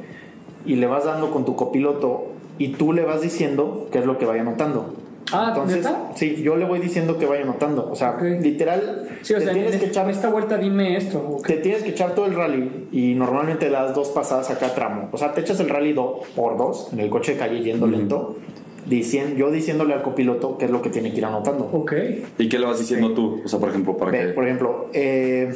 D: y le vas dando con tu copiloto y tú le vas diciendo qué es lo que vaya anotando.
E: Ah,
D: Entonces,
E: ¿neta?
D: sí, yo le voy diciendo que vaya anotando. O sea, literal,
E: Sí, o
D: te
E: sea,
D: tienes
E: en,
D: que echar
E: esta vuelta dime esto.
D: te tienes que echar todo el rally y normalmente das dos pasadas a cada tramo. O sea, te echas el rally do, por dos en el coche de calle yendo lento, diciendo, yo diciéndole al copiloto qué es lo que tiene que ir anotando.
E: Ok.
C: ¿Y qué le vas diciendo
D: Sí.
C: tú? O sea, por ejemplo, para
D: Ve,
C: que...
D: Por ejemplo, eh,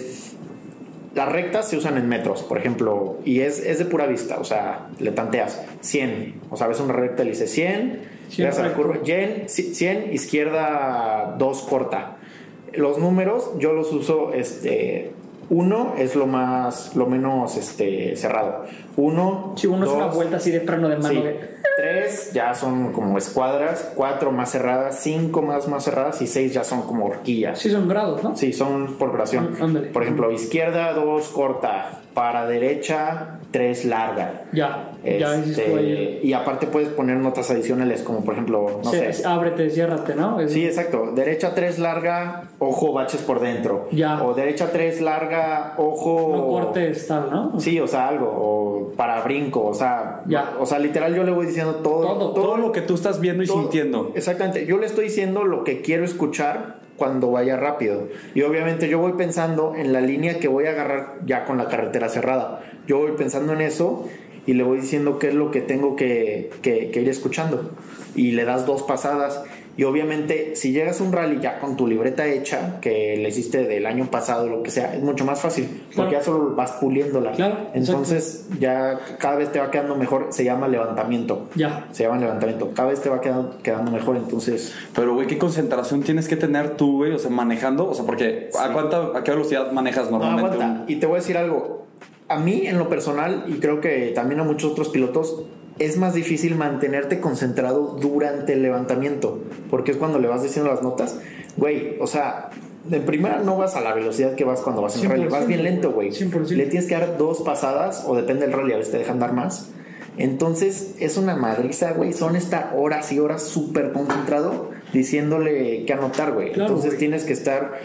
D: las rectas se usan en metros, por ejemplo, y es, es de pura vista, o sea, le tanteas 100, o sea, ves una recta y le dice 100,
E: 100
D: le das a la
E: recto.
D: curva, 100, 100, izquierda 2 corta. Los números yo los uso, este, uno es lo más, lo menos este, cerrado. Uno,
E: Si uno es una
D: dos,
E: vuelta así de freno de mano.
D: Sí.
E: de-
D: Tres ya son como escuadras, cuatro más cerradas, cinco más más cerradas y seis ya son como horquillas.
E: Sí, son grados, ¿no?
D: Sí, son por
E: ándale.
D: Por ejemplo, izquierda, dos corta. Para derecha, tres larga.
E: Ya, ya
D: Este,
E: ahí.
D: y aparte puedes poner notas adicionales, como por ejemplo, no
E: Sí,
D: sé.
E: ábrete, ciérrate, ¿no? Es-
D: Sí, exacto. Derecha 3 larga, ojo, baches por dentro.
E: Ya.
D: O derecha 3 larga, ojo.
E: No cortes tal, ¿no?
D: Sí, o sea, algo. O para brinco, o sea.
E: Ya.
D: O sea, literal, yo le voy diciendo todo.
E: Todo,
C: Todo lo que tú estás viendo y
D: todo-
C: sintiendo.
D: Exactamente. Yo le estoy diciendo lo que quiero escuchar cuando vaya rápido. Y obviamente yo voy pensando en la línea que voy a agarrar ya con la carretera cerrada. Yo voy pensando en eso y le voy diciendo qué es lo que tengo que, que- que ir escuchando. Y le das dos pasadas. Y obviamente, si llegas a un rally ya con tu libreta hecha, que le hiciste del año pasado, lo que sea, es mucho más fácil, porque
E: Claro.
D: ya solo vas puliéndola.
E: Claro,
D: Entonces, ya cada vez te va quedando mejor, se llama levantamiento.
E: Ya.
D: Se llama levantamiento. Cada vez te va quedando, quedando mejor, entonces.
C: Pero, güey, ¿qué concentración tienes que tener tú, güey? O sea, manejando. O sea, porque ¿a, cuánta, ¿a qué velocidad manejas
D: No,
C: normalmente?
D: aguanta. Y te voy a decir algo. A mí, en lo personal, y creo que también a muchos otros pilotos, es más difícil mantenerte concentrado durante el levantamiento. Porque es cuando le vas diciendo las notas. Güey, o sea, de primera no vas a la velocidad que vas cuando vas en rally. Vas bien lento, güey.
E: 100%.
D: Le tienes que dar dos pasadas, o depende del rally, a veces te dejan dar más. Entonces, es una madriza, güey. Son estas horas y horas súper concentrado diciéndole qué anotar, güey.
E: Claro,
D: Entonces, tienes que estar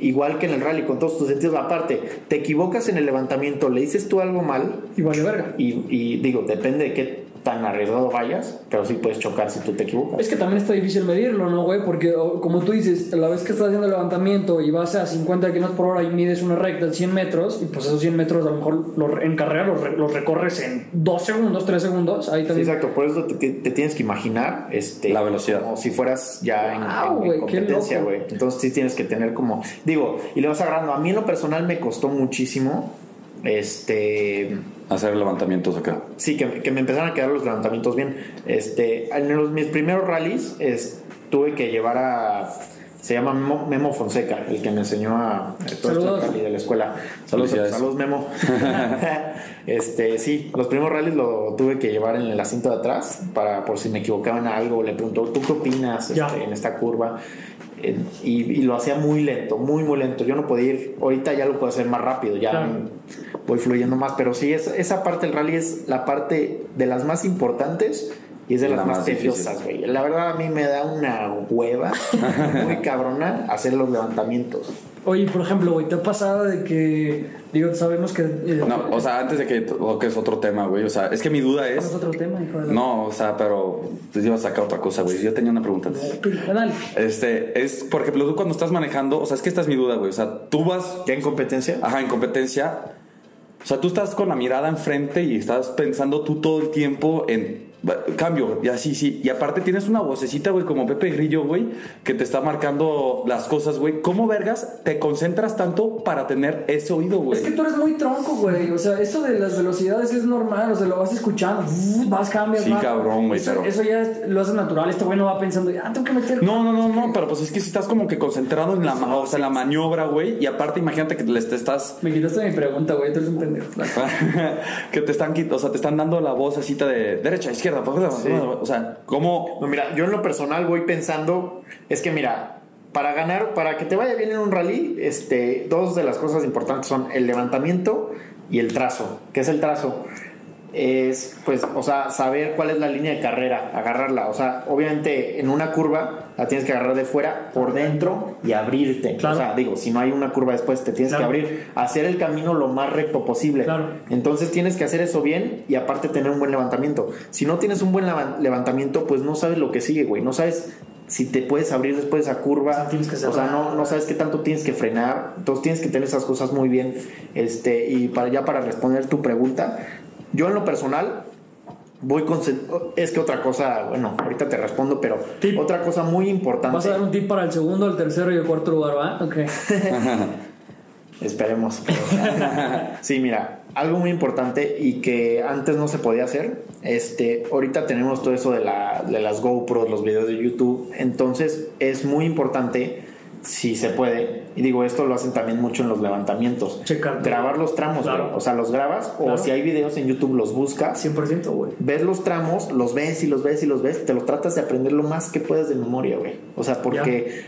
D: igual que en el rally, con todos tus sentidos. Aparte, te equivocas en el levantamiento, le dices tú algo mal,
E: Y vale verga.
D: y, y digo, depende de qué tan arriesgado vayas, pero sí puedes chocar si tú te equivocas.
E: Es que también está difícil medirlo, ¿no, güey? Porque, como tú dices, la vez que estás haciendo el levantamiento y vas a 50 km por hora y mides una recta en 100 metros, y pues esos 100 metros a lo mejor lo- en carrera los, los recorres en 2 segundos, 3 segundos, ahí
D: Sí,
E: también.
D: exacto, por eso te, tienes que imaginar este,
C: La velocidad.
D: como si fueras ya en,
E: Wow,
D: en- en
E: güey, qué
D: competencia, güey. Entonces sí tienes que tener como, digo, y le vas agarrando. A mí en lo personal me costó muchísimo, este,
C: Hacer levantamientos acá.
D: Sí, que, que me empezaron a quedar los levantamientos bien. Este, en los, mis primeros rallies es, tuve que llevar a. Se llama Memo, Memo Fonseca, el que me enseñó a, a todo esto
E: Saludos.
D: del rally de la escuela. Saludos, saludos Memo. este, sí, los primeros rallies lo tuve que llevar en el asiento de atrás para por si me equivocaba en algo. Le preguntó, ¿tú qué opinas este, en esta curva? Eh, y, y lo hacía muy lento, muy, muy lento. Yo no podía ir, ahorita ya lo puedo hacer más rápido, ya
E: Claro.
D: voy fluyendo más. Pero sí, esa, esa parte del rally es la parte de las más importantes y es de
C: Y
D: las
C: la
D: más
C: más
D: tediosas, güey. La verdad, a mí me da una hueva muy cabrona hacer los levantamientos.
E: Oye, por ejemplo, güey, ¿te ha pasado de que, digo, sabemos que... eh,
C: No, o sea, antes de que toques otro tema, güey. O sea, es que mi duda
E: ¿es
C: es.
E: otro tema, hijo de la-
C: No, o sea, pero pues iba a sacar otra cosa, güey. Yo tenía una pregunta antes.
E: Dale.
C: Este, es, por ejemplo, tú cuando estás manejando, o sea, es que esta es mi duda, güey. O sea, tú vas,
D: ¿Ya en competencia?
C: ajá, en competencia. O sea, tú estás con la mirada enfrente y estás pensando tú todo el tiempo en "Va, cambio, y así, sí. Y aparte tienes una vocecita, güey, como Pepe Grillo, güey, que te está marcando las cosas, güey. ¿Cómo vergas te concentras tanto para tener ese oído, güey?
E: Es que tú eres muy tronco, güey. O sea, eso de las velocidades es normal. O sea, lo vas escuchando. Vas, cambias.
C: Sí, cabrón, güey,
E: Eso,
C: pero-
E: eso ya es- lo hace natural. Este güey no va pensando, ah, tengo que meter.
C: No, no, no, no, pero pues es que si estás como que concentrado en la, o sea, la maniobra, güey, y aparte imagínate que les te estás
E: Me quitaste mi pregunta, güey. Tú eres un pendejo.
C: que te están o sea, te están dando la voz así de derecha, izquierda, o sea, ¿cómo
D: No, mira, yo en lo personal voy pensando, es que mira, para ganar, para que te vaya bien en un rally, este, dos de las cosas importantes son el levantamiento y el trazo. ¿Qué es el trazo? Es, pues, o sea, saber cuál es la línea de carrera, agarrarla. O sea, obviamente en una curva la tienes que agarrar de fuera, por dentro y abrirte.
E: Claro.
D: O sea, digo, si no hay una curva después, te tienes
E: Claro.
D: que abrir, hacer el camino lo más recto posible.
E: Claro.
D: Entonces tienes que hacer eso bien y aparte tener un buen levantamiento. Si no tienes un buen leva- levantamiento, pues no sabes lo que sigue, güey. No sabes si te puedes abrir después de esa curva.
E: Sí, tienes que
D: o sea, no, no sabes qué tanto tienes que frenar. Entonces tienes que tener esas cosas muy bien. Este, y para ya para responder tu pregunta, yo en lo personal voy con es que otra cosa, bueno, ahorita te respondo, pero
E: Tip.
D: otra cosa muy importante.
E: Vas a dar un tip para el segundo, el tercero y el cuarto lugar, ¿va? Ok.
D: Esperemos. pero- sí, mira, algo muy importante y que antes no se podía hacer. Este, ahorita tenemos todo eso de, la, de las GoPros, los videos de YouTube. Entonces es muy importante, si se puede, y digo, esto lo hacen también mucho en los levantamientos.
E: Checar.
D: Grabar los tramos,
E: Claro.
D: güey. O sea, los grabas o si hay videos en YouTube los buscas.
E: 100%, güey.
D: Ves los tramos, los ves y los ves y los ves, te lo tratas de aprender lo más que puedas de memoria, güey. O sea, porque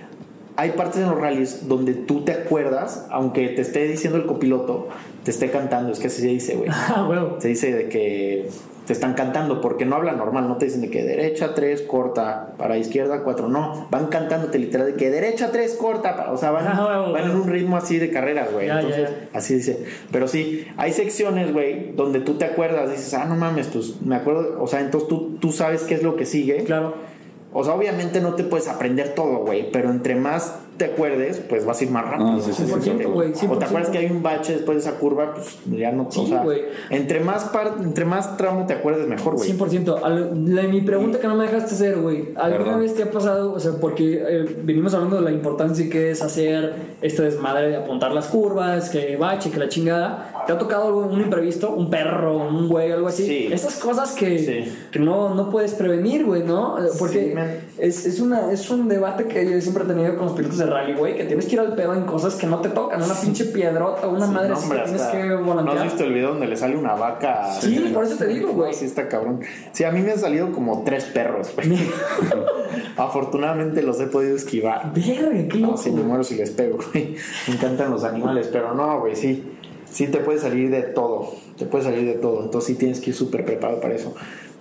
D: hay partes en los rallies donde tú te acuerdas, aunque te esté diciendo el copiloto, te esté cantando, es que así se dice, güey.
E: Ah, güey.
D: Se dice de que te están cantando, porque no hablan normal, no te dicen de que derecha 3, corta, para izquierda 4, no, van cantándote literal de que derecha 3, corta, para- o sea, van,
E: Ah,
D: van en un ritmo así de carreras, güey.
E: Ya,
D: Entonces,
E: ya.
D: así dice. Pero sí, hay secciones, güey, donde tú te acuerdas, dices, ah, no mames, pues me acuerdo, o sea, entonces tú, tú sabes qué es lo que sigue.
E: Claro.
D: O sea, obviamente no te puedes aprender todo, güey, pero entre más te acuerdes, pues vas a ir más rápido.
C: Ah, sí, sí, sí,
E: 100%, güey,
D: O te
E: 100%.
D: acuerdas que hay un bache después de esa curva, pues ya no,
E: Sí,
D: o sea,
E: güey.
D: entre más par- entre más tramo te acuerdes mejor, güey.
E: 100%. Al- la- mi pregunta que no me dejaste hacer, güey. ¿Alguna
C: Perdón.
E: vez te ha pasado? O sea, porque eh, venimos hablando de la importancia que es hacer este desmadre de apuntar las curvas, que bache, que la chingada. ¿Te ha tocado un imprevisto? ¿Un perro, un güey, algo así?
D: Sí.
E: Esas cosas que,
D: Sí.
E: que no, no puedes prevenir, güey, ¿no? Porque
D: Sí,
E: es, es, una, es un debate que yo siempre he tenido con los pilotos de rally, güey, que tienes que ir al pedo en cosas que no te tocan. Una pinche piedrota, una
D: Sí,
E: madre
D: no,
E: así
D: hombre,
E: que tienes que
D: ¿No has
E: volantear.
D: visto el video donde le sale una vaca?
E: Sí, por eso te digo, güey.
D: Sí, está cabrón. Sí, a mí me han salido como tres perros, güey. Afortunadamente los he podido esquivar.
E: Verga, qué
D: No,
E: loco.
D: si me muero si les pego, güey. Me encantan los animales, pero no, güey, sí. Sí te puede salir de todo. Te puede salir de todo. Entonces sí tienes que ir súper preparado para eso.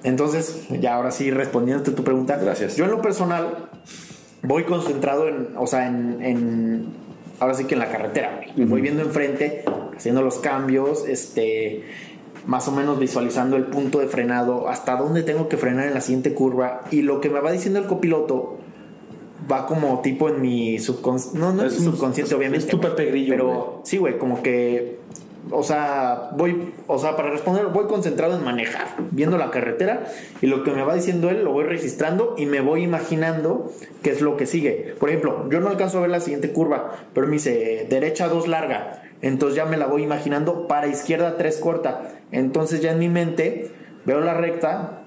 D: Entonces, ya ahora sí, respondiéndote tu pregunta.
C: Gracias.
D: Yo en lo personal voy concentrado en, o sea, en, en- ahora sí que en la carretera, güey. Voy viendo enfrente, haciendo los cambios, este, más o menos visualizando el punto de frenado, hasta dónde tengo que frenar en la siguiente curva. Y lo que me va diciendo el copiloto va como tipo en mi subconsciente. No, no es,
C: Es
D: subconsciente,
C: es-
D: obviamente.
C: es tu Pepe Grillo,
D: Pero
C: güey.
D: sí, güey, como que. O sea, voy, o sea, para responder, voy concentrado en manejar, viendo la carretera y lo que me va diciendo él lo voy registrando y me voy imaginando qué es lo que sigue. Por ejemplo, yo no alcanzo a ver la siguiente curva, pero me dice derecha 2 larga, entonces ya me la voy imaginando para izquierda 3 corta. Entonces ya en mi mente veo la recta,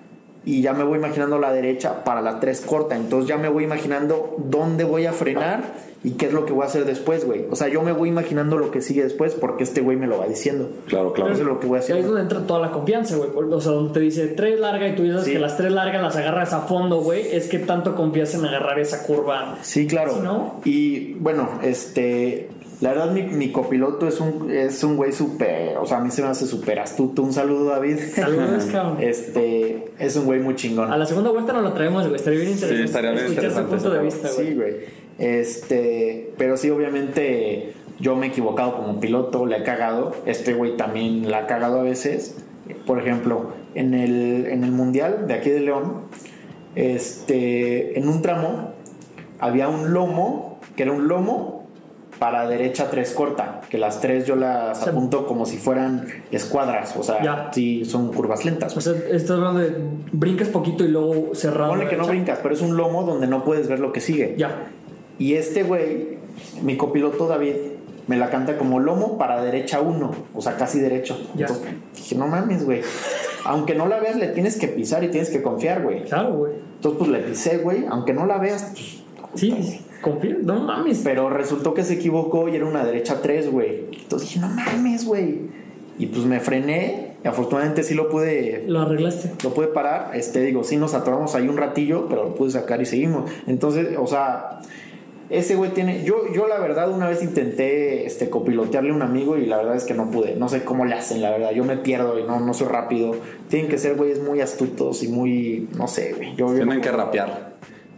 D: y ya me voy imaginando la derecha para la 3 corta. Entonces ya me voy imaginando dónde voy a frenar y qué es lo que voy a hacer después, güey. O sea, yo me voy imaginando lo que sigue después porque este güey me lo va diciendo.
C: Claro, claro.
D: Eso es lo que voy a
E: Y ahí es
D: hacer.
E: donde entra toda la confianza, güey. O sea, donde te dice tres larga y tú dices
D: Sí.
E: que las tres largas las agarras a fondo, güey. Es que tanto confías en agarrar esa curva.
D: Sí, claro.
E: Sí, ¿no?
D: Y bueno, este. La verdad, mi, mi copiloto es un, es un güey súper. O sea, a mí se me hace súper astuto. Un saludo, David.
E: Saludos, cabrón.
D: Este. Es un güey muy chingón.
E: A la segunda vuelta no lo traemos, güey. Estaría bien interesante.
C: estaría bien
E: escuchar su
C: interesante
E: punto de vista, güey.
D: Sí, güey. Este, pero sí, obviamente yo me he equivocado como piloto, le he cagado. Este güey también la ha cagado a veces. Por ejemplo, en el, en el Mundial de aquí de León, este, en un tramo había un lomo, que era un lomo para derecha tres corta, que las tres yo las
E: sea,
D: apunto como si fueran escuadras, o sea,
E: Ya.
D: sí son curvas lentas.
E: O sea, estás hablando de brincas poquito y luego cerrado.
D: Ponle que no brincas, pero es un lomo donde no puedes ver lo que sigue.
E: Ya.
D: Y este güey, mi copiloto David, me la canta como lomo para derecha 1, o sea, casi derecho.
E: Ya.
D: Entonces dije, no mames, güey. Aunque no la veas, le tienes que pisar y tienes que confiar, güey.
E: Claro, güey.
D: Entonces, pues le pisé, güey. Aunque no la veas, pues,
E: Sí, confía. No mames.
D: pero resultó que se equivocó y era una derecha 3, güey. Entonces dije, no mames, güey. Y pues me frené. Y afortunadamente sí lo pude
E: Lo arreglaste.
D: lo pude parar. Este, digo, sí nos atoramos ahí un ratillo, pero lo pude sacar y seguimos. Entonces, o sea, ese güey tiene. Yo, yo la verdad, una vez intenté este, copilotearle a un amigo y la verdad es que no pude. No sé cómo le hacen, la verdad. Yo me pierdo y no, no soy rápido. Tienen que ser güeyes muy astutos y muy. No sé, güey. Yo, yo
C: Tienen
D: no-
C: que rapear.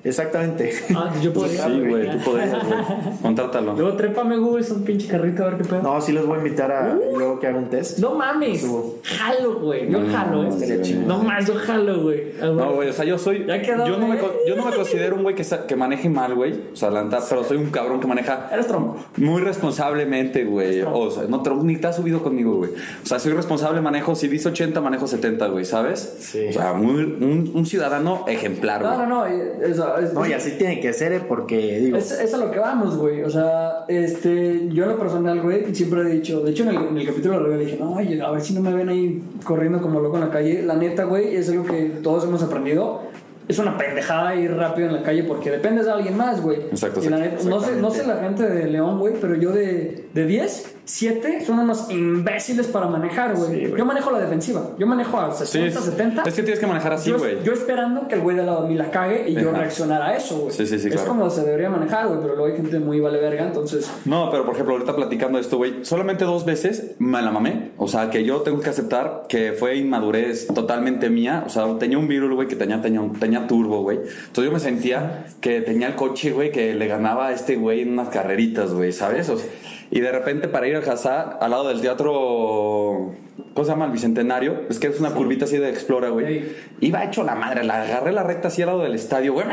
D: Exactamente.
E: Ah, yo podría.
C: Sí, güey, tú podrías, güey. Contrátalo.
E: Luego trépame, güey, es un pinche carrito a ver qué pedo.
D: No, sí les voy a invitar a luego que haga un test.
E: No mames. Jalo, güey. Yo jalo, eh.
D: estaría chingón.
E: No más, yo jalo, güey. Ah,
C: No, güey, o sea, yo soy.
E: Ya quedó,
C: yo, no me,
E: ¿eh?
C: yo no me considero un güey que, sa- que maneje mal, güey. O sea, la neta, pero soy un cabrón que maneja
E: Eres tronco.
C: muy responsablemente, güey. O sea, no te, ni te has subido conmigo, güey. O sea, soy responsable, manejo. Si dice 80, manejo 70, güey, ¿sabes?
D: Sí.
C: O sea, muy, un, un ciudadano ejemplar,
E: No,
C: güey.
E: no, no. eh, Es,
D: No, y así tiene que ser, ¿eh? porque digo.
E: Es, es a lo que vamos, güey. O sea, este, yo en lo personal, güey, siempre he dicho, de hecho en el, en el capítulo de dije, no, oye, a ver si no me ven ahí corriendo como loco en la calle. La neta, güey, es algo que todos hemos aprendido. Es una pendejada ir rápido en la calle porque dependes de alguien más, güey.
C: Exacto, exacto,
E: neta, no sé, no sé la gente de León, güey, pero yo de, de 10, 7 son unos imbéciles para manejar, güey.
D: Sí,
E: yo manejo la defensiva. Yo manejo a
C: Sí,
E: 60,
C: es,
E: 70.
C: es que tienes que manejar así, güey.
E: yo esperando que el güey de lado de mí la cague y yo reaccionar a eso, güey.
C: Sí, sí, sí,
E: Es
C: claro.
E: como se debería manejar, güey, pero luego hay gente muy vale verga, entonces.
C: No, pero por ejemplo, ahorita platicando esto, güey, solamente dos veces me la mamé. O sea, que yo tengo que aceptar que fue inmadurez totalmente mía. O sea, tenía un virus, güey, que tenía, tenía, tenía turbo, güey. Entonces yo me sentía que tenía el coche, güey, que le ganaba a este güey en unas carreritas, güey, ¿sabes? O sea, y de repente para ir a Hazá, al lado del teatro... ¿Cómo se llama? El Bicentenario. Es que es una curvita así de Explora, güey.
E: Ey.
C: Iba hecho la madre. La agarré la recta así al lado del estadio, güey.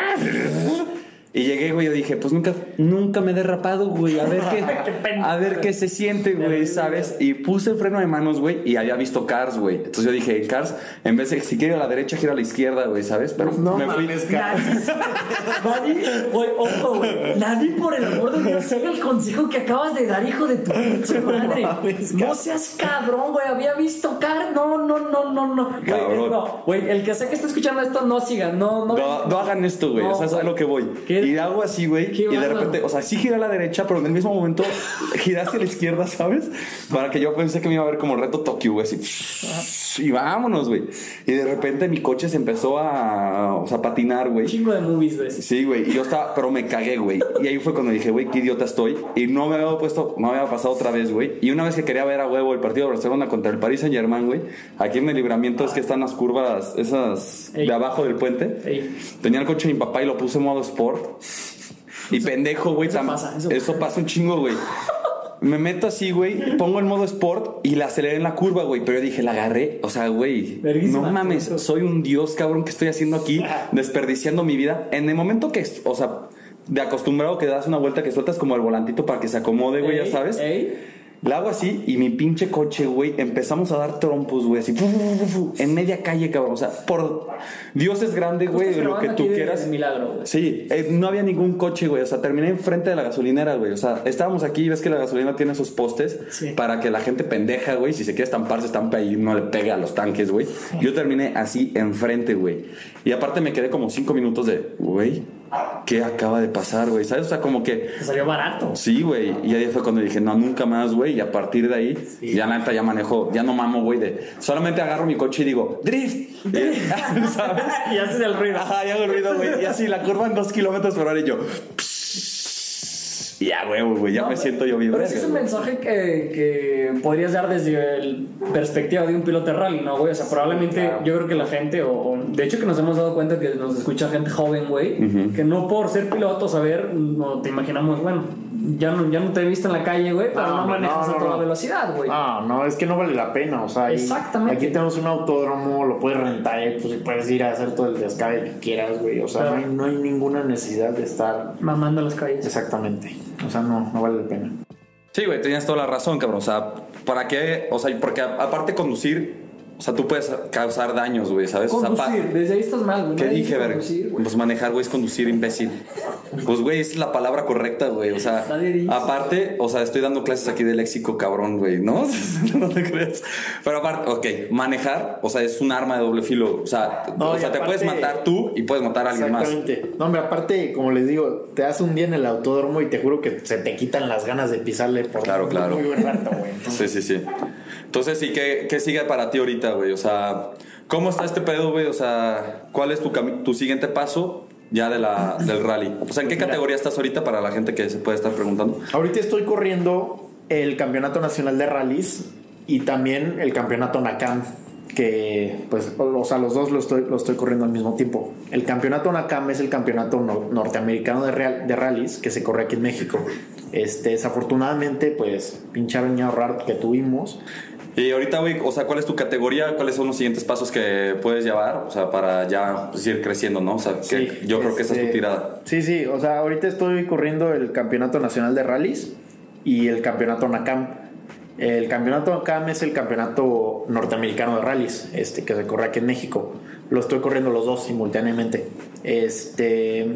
C: Y llegué, güey, yo dije, pues nunca, nunca me he derrapado, güey. A ver qué,
E: pendejo.
C: a ver qué se siente, güey, ¿sabes? Y puse el freno de manos, güey, y había visto Cars, güey. Entonces yo dije, Cars, en vez de si quiero ir a la derecha, gira a la izquierda, güey, ¿sabes? Pero
D: No
C: me fui.
E: Nadie, güey, ojo, güey. Nadie por el amor de Dios siga el consejo que acabas de dar, hijo de tu pinche madre. No seas cabrón, güey. Había visto car. No, no, no, no, no. Güey,
C: Cabrón.
E: no, güey, el que sé que está escuchando esto, no siga. No, no.
C: No, no hagan esto, güey.
E: No,
C: o sea, es a lo que voy.
E: ¿Qué?
C: Y hago así, güey. Y de repente, o sea, sí giré a la derecha, pero en el mismo momento giraste a la izquierda, ¿sabes? Para que yo pensé que me iba a ver como reto Tokio, güey. Así. Y vámonos, güey. Y de repente mi coche se empezó a, o sea, a patinar, güey.
E: Chingo de movies, güey.
C: Sí, güey, y yo estaba, pero me cagué, güey. Y ahí fue cuando dije, güey, qué idiota estoy. Y no me había puesto, no me había pasado otra vez, güey. Y una vez que quería ver a huevo el partido de Barcelona contra el Paris Saint Germain, güey, aquí en el libramiento es que están las curvas, esas
E: Ey.
C: de abajo del puente.
E: Ey.
C: Tenía el coche de mi papá y lo puse en modo sport. Y pendejo, güey,
E: eso
C: tam-
E: pasa, eso
C: eso pasa un chingo, güey. Me meto así, güey, pongo el modo sport y la aceleré en la curva, güey. Pero yo dije, la agarré. O sea, güey, no mames, soy un dios, cabrón, que estoy haciendo aquí, desperdiciando mi vida. En el momento que, o sea, de acostumbrado que das una vuelta que sueltas como el volantito para que se acomode, güey, ya sabes.
E: ey.
C: La hago así y mi pinche coche, güey, empezamos a dar trompos, güey, así, fu, fu, fu, fu, en media calle, cabrón. O sea, por Dios es grande, güey, lo que tú quieras.
E: milagro, güey.
C: Sí, eh, no había ningún coche, güey. O sea, terminé enfrente de la gasolinera, güey. O sea, estábamos aquí y ves que la gasolina tiene esos postes
E: Sí.
C: para que la gente pendeja, güey, si se quiere estampar, se estampe ahí, no le pegue a los tanques, güey. Yo terminé así enfrente, güey. Y aparte me quedé como cinco minutos de, güey, ¿qué acaba de pasar, güey? ¿Sabes? O sea, como que
E: Te salió barato.
C: Sí, güey. Y ahí fue cuando dije, no, nunca más, güey. Y a partir de ahí, ya neta ya manejo, ya no mamo, güey. De solamente agarro mi coche y digo, drift. ¿Sabes?
E: Y haces el ruido.
C: Ajá, ya hago el ruido, güey. Y así la curva en dos kilómetros por hora y yo. Y ya, güey, güey. Ya
E: No,
C: me siento yo bien.
E: Pero ese es un mensaje que, que podrías dar desde el perspectiva de un piloto de rally, ¿no, güey? O sea, probablemente yo creo que la gente, o, o- de hecho que nos hemos dado cuenta que nos escucha gente joven, güey, que no por ser piloto, saber, no te imaginamos, bueno, ya no, ya no te he visto en la calle, güey, pero no,
D: hombre,
E: manejas
D: no,
E: a
D: no,
E: toda
D: no.
E: velocidad, güey.
D: No, no, es que no vale la pena, o sea,
E: Exactamente.
D: Aquí tenemos un autódromo, lo puedes rentar, eh, pues y puedes ir a hacer todo el descabe que quieras, güey. O sea, no, hay, no hay ninguna necesidad de estar
E: Mamando las calles.
D: exactamente. O sea, no, no vale la pena.
C: Sí, güey, tenías toda la razón, cabrón. O sea, ¿para qué? O sea, porque aparte conducir, o sea, tú puedes causar daños, güey, ¿sabes? O sea, pa-
E: Conducir, desde ahí estás mal, güey.
C: ¿Qué dije, verga? Pues manejar, güey, es conducir, imbécil. Pues, güey, esa es la palabra correcta, güey. O sea, aparte, o sea, estoy dando clases aquí de léxico, cabrón, güey, ¿no? no te creas. Pero aparte, ok, manejar, o sea, es un arma de doble filo. O sea,
D: No,
C: o sea te puedes matar tú y puedes matar a alguien más.
D: Exactamente. No, hombre, aparte, como les digo, te das un día en el autódromo y te juro que se te quitan las ganas de pisarle por
C: Claro, claro.
D: muy buen rato, güey.
C: Sí, sí, sí. Entonces, ¿y qué, qué sigue para ti ahorita, güey? O sea, ¿cómo está este pedo, güey? O sea, ¿cuál es tu, tu siguiente paso ya de la, del rally? O sea, ¿en qué
D: Mira.
C: categoría estás ahorita para la gente que se puede estar preguntando?
D: Ahorita estoy corriendo el Campeonato Nacional de Rallys y también el Campeonato NACAM, que pues, o sea, los dos lo estoy, lo estoy corriendo al mismo tiempo. El Campeonato NACAM es el Campeonato nor- Norteamericano de, real- de Rallys que se corre aquí en México. Este, desafortunadamente, pues, pinche año raro que tuvimos.
C: Y ahorita, güey, o sea, ¿cuál es tu categoría? ¿Cuáles son los siguientes pasos que puedes llevar? O sea, para ya pues, ir creciendo, ¿no? O sea, que
D: Sí,
C: yo creo que esa es tu
D: este,
C: tirada.
D: Sí, sí, o sea, ahorita estoy corriendo el Campeonato Nacional de Rallys y el Campeonato NACAM. El Campeonato NACAM es el Campeonato Norteamericano de Rallys, este, que se corre aquí en México. Lo estoy corriendo los dos simultáneamente. Este,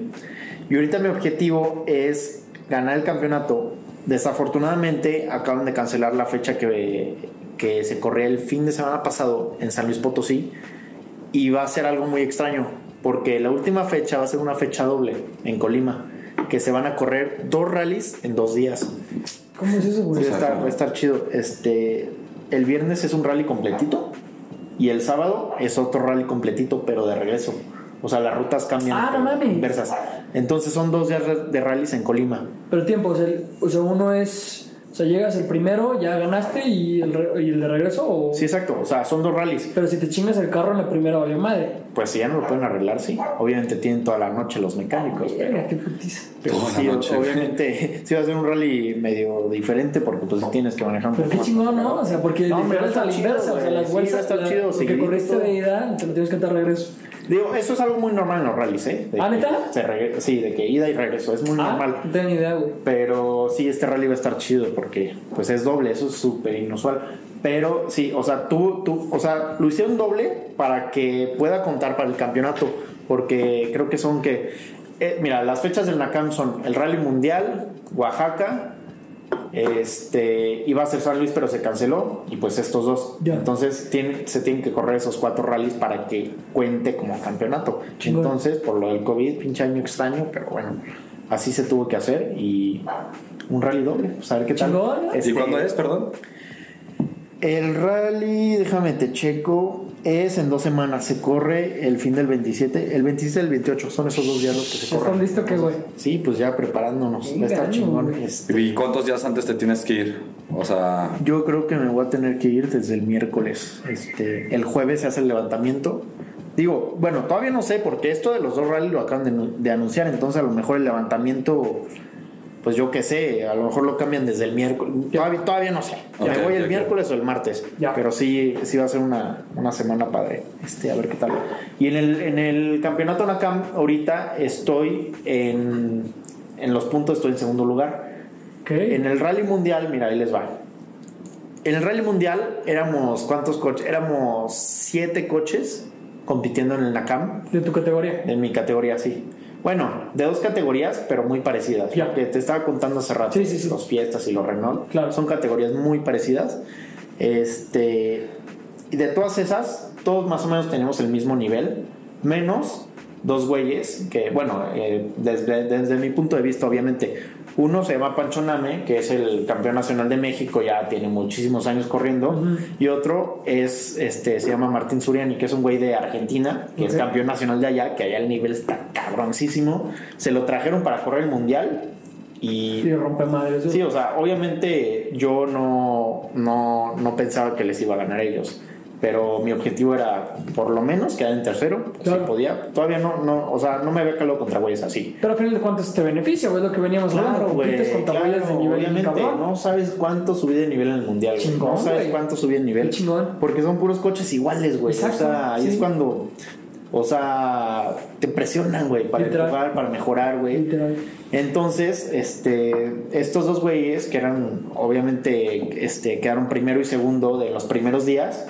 D: y ahorita mi objetivo es ganar el campeonato. Desafortunadamente acaban de cancelar la fecha que, que se corría el fin de semana pasado en San Luis Potosí y va a ser algo muy extraño porque la última fecha va a ser una fecha doble en Colima que se van a correr dos rallies en dos días
E: ¿Cómo es eso, güey?
D: Sí, va, a estar, va a estar chido este el viernes es un rally completito y el sábado es otro rally completito pero de regreso o sea las rutas cambian
E: Ah, no mames.
D: inversas entonces son dos días de rallies en Colima
E: Pero tiempo, o sea, el- o sea, uno es. O sea, llegas el primero, ya ganaste y el, re- y el de regreso. O...
D: sí exacto o sea son dos rallies
E: Pero si te chingas el carro en la primera, valió madre.
D: pues si ya no lo pueden arreglar sí obviamente tienen toda la noche los mecánicos pero-
E: qué putiza.
D: Pero
C: Toda
D: sí, obviamente sí va a ser un rally medio diferente porque pues sí tienes que manejar un
E: Pero
D: poco
E: qué
D: más.
E: chingón, ¿no? O sea, porque
D: No, va
E: a la inversa.
D: chido,
E: o sea, las
D: Sí,
E: vueltas. la-
D: chido,
E: Lo que corriste de ida, te lo tienes que dar de regreso.
D: Digo, eso es algo muy normal en los rallies, ¿eh? De
E: ¿Ah, neta?
D: se sí, de que ida y regreso, es muy
E: Ah,
D: normal.
E: no tengo ni idea, güey.
D: Pero sí, este rally va a estar chido porque pues es doble, eso es súper inusual. Pero sí, o sea, tú, tú, o sea, lo hicieron doble para que pueda contar para el campeonato, porque creo que son que, eh, mira, las fechas del NACAM son el Rally Mundial, Oaxaca, este, iba a ser San Luis, pero se canceló, y pues estos dos.
E: Ya.
D: Entonces tiene- se tienen que correr esos cuatro rallies para que cuente como campeonato.
E: Chingón.
D: Entonces, por lo del COVID, pinche año extraño, pero bueno, así se tuvo que hacer y un rally doble, pues a ver qué tal.
E: Chingón.
C: ¿Y
D: Este,
C: cuándo es, perdón?
D: El rally, déjame te checo, es en dos semanas. Se corre el fin del 27, el 27 y el 28, son esos dos días los que se
E: ¿Ya
D: corren.
E: estás listo qué, güey?
D: Sí, pues ya preparándonos. Va a estar chingón. Este,
C: ¿Y cuántos días antes te tienes que ir? O sea,
D: yo creo que me voy a tener que ir desde el miércoles. Este, el jueves se hace el levantamiento. Digo, bueno, todavía no sé, porque esto de los dos rallies lo acaban de, de anunciar, entonces a lo mejor el levantamiento, pues yo qué sé, a lo mejor lo cambian desde el miércoles. Todavía, todavía no sé. Me voy el miércoles o el martes.
E: Ya.
D: Pero sí, sí va a ser una, una semana padre. Este, a ver qué tal. Y en el, en el campeonato NACAM, ahorita estoy en, en los puntos, estoy en segundo lugar.
E: Ok.
D: En el Rally Mundial, mira, ahí les va. en el Rally Mundial éramos, ¿cuántos coches? Éramos siete coches compitiendo en el NACAM,
E: De tu categoría.
D: en mi categoría, sí. Bueno, de dos categorías, pero muy parecidas.
E: Ya.
D: Lo que te estaba contando hace rato,
E: Sí, sí, sí.
D: los Fiestas y los Renault,
E: Claro.
D: son categorías muy parecidas. Este, y de todas esas, todos más o menos tenemos el mismo nivel, menos dos güeyes que, bueno, eh, desde, desde mi punto de vista, obviamente, uno se llama Pancho Name, que es el campeón nacional de México, ya tiene muchísimos años corriendo, y otro es, este, se llama Martín Suriani, que es un güey de Argentina, que es campeón nacional de allá, que allá el nivel está cabroncísimo. Se lo trajeron para correr el mundial y
E: Sí, rompe madres.
D: Sí, o sea, obviamente yo no, no, no pensaba que les iba a ganar a ellos. Pero mi objetivo era por lo menos quedar en tercero,
E: Claro.
D: si podía. Todavía no, no, o sea, no me había calado contra güeyes así.
E: Pero al final de cuentas te beneficia, güey, lo que veníamos hablando.
D: Claro, güey.
E: Compites contra
D: claro,
E: de nivel
D: obviamente, no sabes cuánto subí de nivel en el mundial. güey.
E: Chingón,
D: no sabes
E: güey.
D: cuánto subí de nivel.
E: Chingón.
D: Porque son puros coches iguales, güey. O sea, ahí
E: sí.
D: es cuando. O sea, te presionan, güey, para
E: Literal.
D: empujar, para mejorar, güey.
E: Literal.
D: Entonces, este, estos dos güeyes que eran, obviamente, este, quedaron primero y segundo de los primeros días,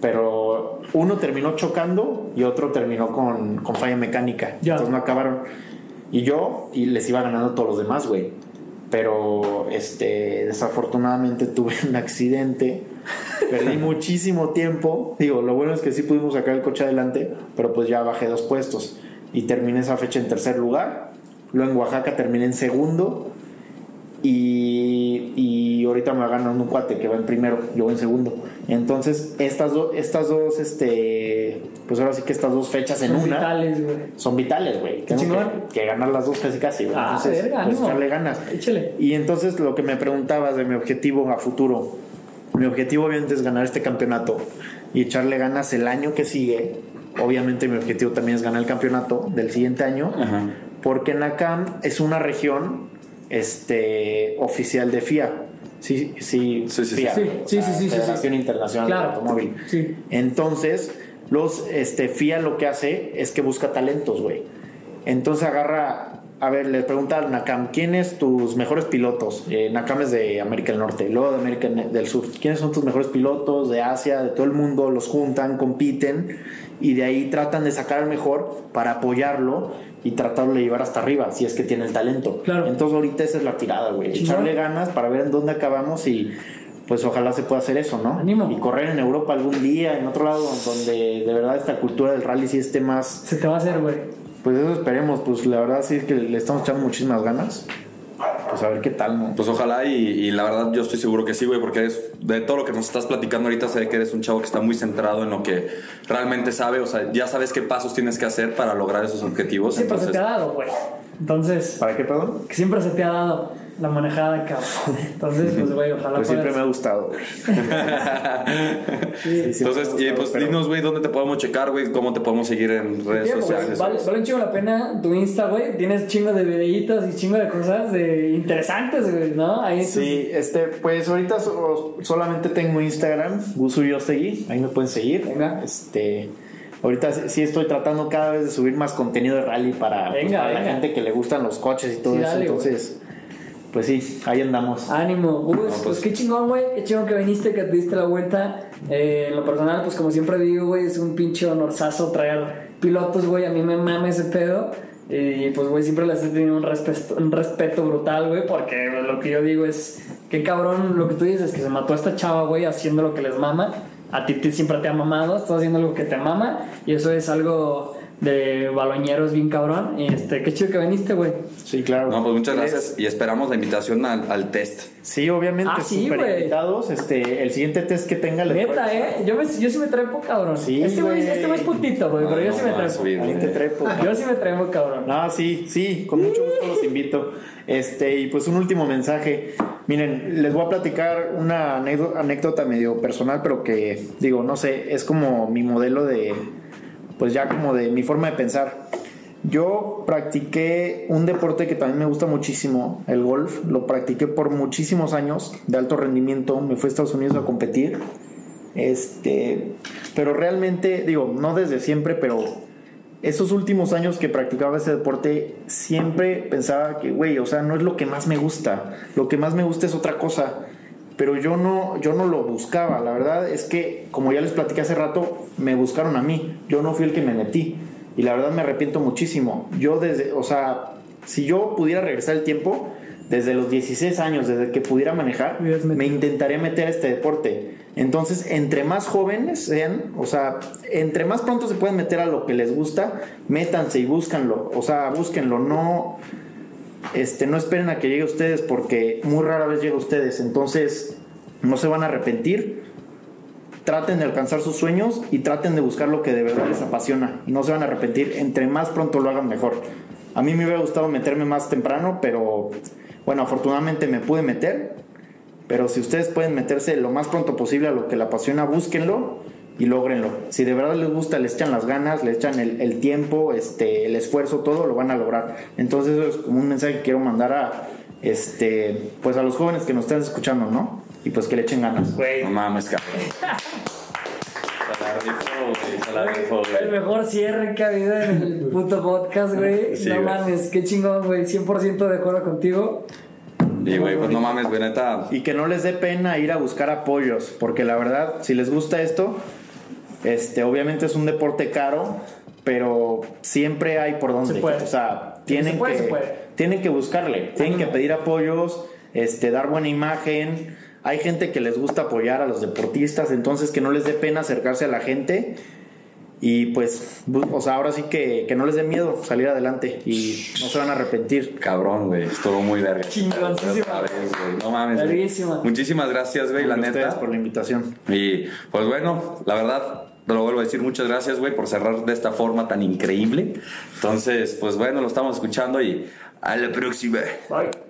D: pero uno terminó chocando y otro terminó con, con falla mecánica.
E: Ya.
D: Entonces no acabaron. Y yo, y les iba ganando todos los demás, güey. Pero, este, desafortunadamente tuve un accidente. Perdí muchísimo tiempo. Digo, lo bueno es que sí pudimos sacar el coche adelante, pero pues ya bajé dos puestos. Y terminé esa fecha en tercer lugar. Luego en Oaxaca terminé en segundo. Y ahorita me va ganando un cuate que va en primero, yo voy en segundo. Entonces, estas, dos estas dos, este, pues ahora sí que estas dos fechas en
E: Son
D: una
E: vitales,
D: son vitales, güey. Tengo que, que ganar las dos casi casi, güey.
E: Ah,
D: Entonces,
E: verga,
D: pues echarle ganas.
E: Échale.
D: Y entonces lo que me preguntabas de mi objetivo a futuro. Mi objetivo obviamente es ganar este campeonato y echarle ganas el año que sigue. Obviamente mi objetivo también es ganar el campeonato del siguiente año.
C: Ajá.
D: Porque Nakam es una región este, oficial de FIA. Sí, sí,
C: Sí, sí,
D: FIA,
E: sí.
D: o
E: Sí,
D: sea,
E: sí, sí, sí,
D: Federación
E: sí.
D: Internacional
E: Claro.
D: del Automóvil.
E: Sí.
D: Entonces, los este, FIA lo que hace es que busca talentos, güey. Entonces agarra, a ver, le pregunta al Nakam, ¿quiénes tus mejores pilotos? Eh, Nakam es de América del Norte, luego de América del Sur. ¿Quiénes son tus mejores pilotos de Asia, de todo el mundo? Los juntan, compiten y de ahí tratan de sacar el mejor para apoyarlo y tratarlo de llevar hasta arriba, si es que tiene el talento.
E: Claro.
D: Entonces ahorita esa es la tirada, güey. Echarle ganas para ver en dónde acabamos y pues ojalá se pueda hacer eso, ¿no?
E: Ánimo.
D: Y correr en Europa algún día, en otro lado donde de verdad esta cultura del rally sí esté más,
E: Se te va a hacer, güey.
D: Pues eso esperemos, pues la verdad sí es que le estamos echando muchísimas ganas. Pues a ver qué tal, ¿no?
C: Pues ojalá y, y la verdad yo estoy seguro que sí, güey, porque eres, de todo lo que nos estás platicando ahorita sé que eres un chavo que está muy centrado en lo que realmente sabe, o sea, ya sabes qué pasos tienes que hacer para lograr esos objetivos.
E: Siempre se
C: entonces,
E: te ha dado, güey. Entonces,
D: ¿Para qué, perdón?
E: que siempre se te ha dado la manejada, cabrón. Entonces, pues, güey, ojalá
D: Pues siempre me ha gustado.
E: Sí.
D: Sí,
C: Entonces, y pues
D: pero-
C: dinos, güey, dónde te podemos checar, güey, cómo te podemos seguir en redes sociales.
E: vale, vale un chingo la pena tu Insta, güey. Tienes chingo de videitos y chingo de cosas de interesantes, güey, ¿no? Ahí tus-
D: Sí, este, pues ahorita so- solamente tengo Instagram, Gusu Yostegui, ahí me pueden seguir.
E: Venga.
D: Este, ahorita sí- estoy tratando cada vez de subir más contenido de rally para, pues,
E: Venga,
D: para la gente que le gustan los coches y todo
E: Sí,
D: eso.
E: dale,
D: Entonces, pues sí, ahí andamos.
E: Ánimo, Gus, pues,
C: pues-
E: qué chingón, güey, qué chingón que viniste, que te diste la vuelta. Eh, en lo personal, pues como siempre digo, güey, es un pinche honorazo traer pilotos, güey, a mí me mama ese pedo. Y pues, güey, siempre les he tenido un respeto, un respeto brutal, güey, porque lo que yo digo es, qué cabrón lo que tú dices, que se mató a esta chava, güey, haciendo lo que les mama. A ti te- siempre te ha mamado, estás haciendo algo que te mama, y eso es algo de baloñeros bien cabrón. Y este, qué chido que viniste, güey.
D: Sí, claro.
C: No, pues muchas gracias y esperamos la invitación al, al test.
D: Sí, obviamente,
E: Ah, sí,
D: invitados. Este, el siguiente test que tenga le
E: Neta, ¿eh? Yo, me, yo sí me trepo, cabrón.
D: Sí,
E: este güey este es putito, güey, pero yo
C: No,
E: sí me trepo.
C: subir,
D: Ahí te trepo.
E: Yo sí me trepo, cabrón.
D: No, sí, sí, con mucho gusto los invito. Este, y pues un último mensaje. Miren, les voy a platicar una anécdo- anécdota medio personal, pero que digo, no sé, es como mi modelo de, pues ya como de mi forma de pensar. Yo practiqué un deporte que también me gusta muchísimo, el golf. Lo practiqué por muchísimos años de alto rendimiento. Me fui a Estados Unidos a competir. Este, pero realmente, digo, no desde siempre, pero esos últimos años que practicaba ese deporte, siempre pensaba que, güey, o sea, no es lo que más me gusta. Lo que más me gusta es otra cosa. Pero yo no, yo no lo buscaba. La verdad es que, como ya les platiqué hace rato, me buscaron a mí. Yo no fui el que me metí. Y la verdad me arrepiento muchísimo. Yo desde, o sea, si yo pudiera regresar el tiempo, desde los 16 años, desde que pudiera manejar, me intentaría meter a este deporte. Entonces, entre más jóvenes sean, o sea, entre más pronto se pueden meter a lo que les gusta, métanse y búscanlo. O sea, búsquenlo, no, este, no esperen a que llegue a ustedes porque muy rara vez llega a ustedes. Entonces, no se van a arrepentir. Traten de alcanzar sus sueños y traten de buscar lo que de verdad les apasiona. Y no se van a arrepentir. Entre más pronto lo hagan, mejor. A mí me hubiera gustado meterme más temprano, pero bueno, afortunadamente me pude meter. Pero si ustedes pueden meterse lo más pronto posible a lo que les apasiona, búsquenlo y logrenlo. Si de verdad les gusta, les echan las ganas, les echan el, el tiempo, este, el esfuerzo, todo lo van a lograr. Entonces eso es como un mensaje que quiero mandar a, este, pues a los jóvenes que nos están escuchando, ¿no? Y pues que le echen ganas.
C: No mames, cabrón.
E: El mejor cierre que ha habido en el puto podcast, güey.
C: Sí,
E: no mames, qué chingón, güey. 100% de acuerdo contigo.
C: Y, güey, pues no mames, güey, neta.
D: Y que no les dé pena ir a buscar apoyos, porque la verdad, si les gusta esto, este, obviamente es un deporte caro, pero siempre hay por dónde.
E: Se puede.
D: O sea, tienen
E: Se puede,
D: que
E: se puede.
D: tienen que buscarle, tienen que pedir apoyos, este, dar buena imagen. Hay gente que les gusta apoyar a los deportistas, entonces que no les dé pena acercarse a la gente y pues, o sea, ahora sí que, que no les dé miedo salir adelante y no se van a arrepentir.
C: Cabrón, güey. Estuvo muy verga.
E: Chingoncísima.
C: No mames. Muchísimas gracias, güey, la neta.
D: por la invitación.
C: Y pues bueno, la verdad, lo vuelvo a decir, muchas gracias, güey, por cerrar de esta forma tan increíble. Entonces, pues bueno, lo estamos escuchando y a la próxima.
E: Bye.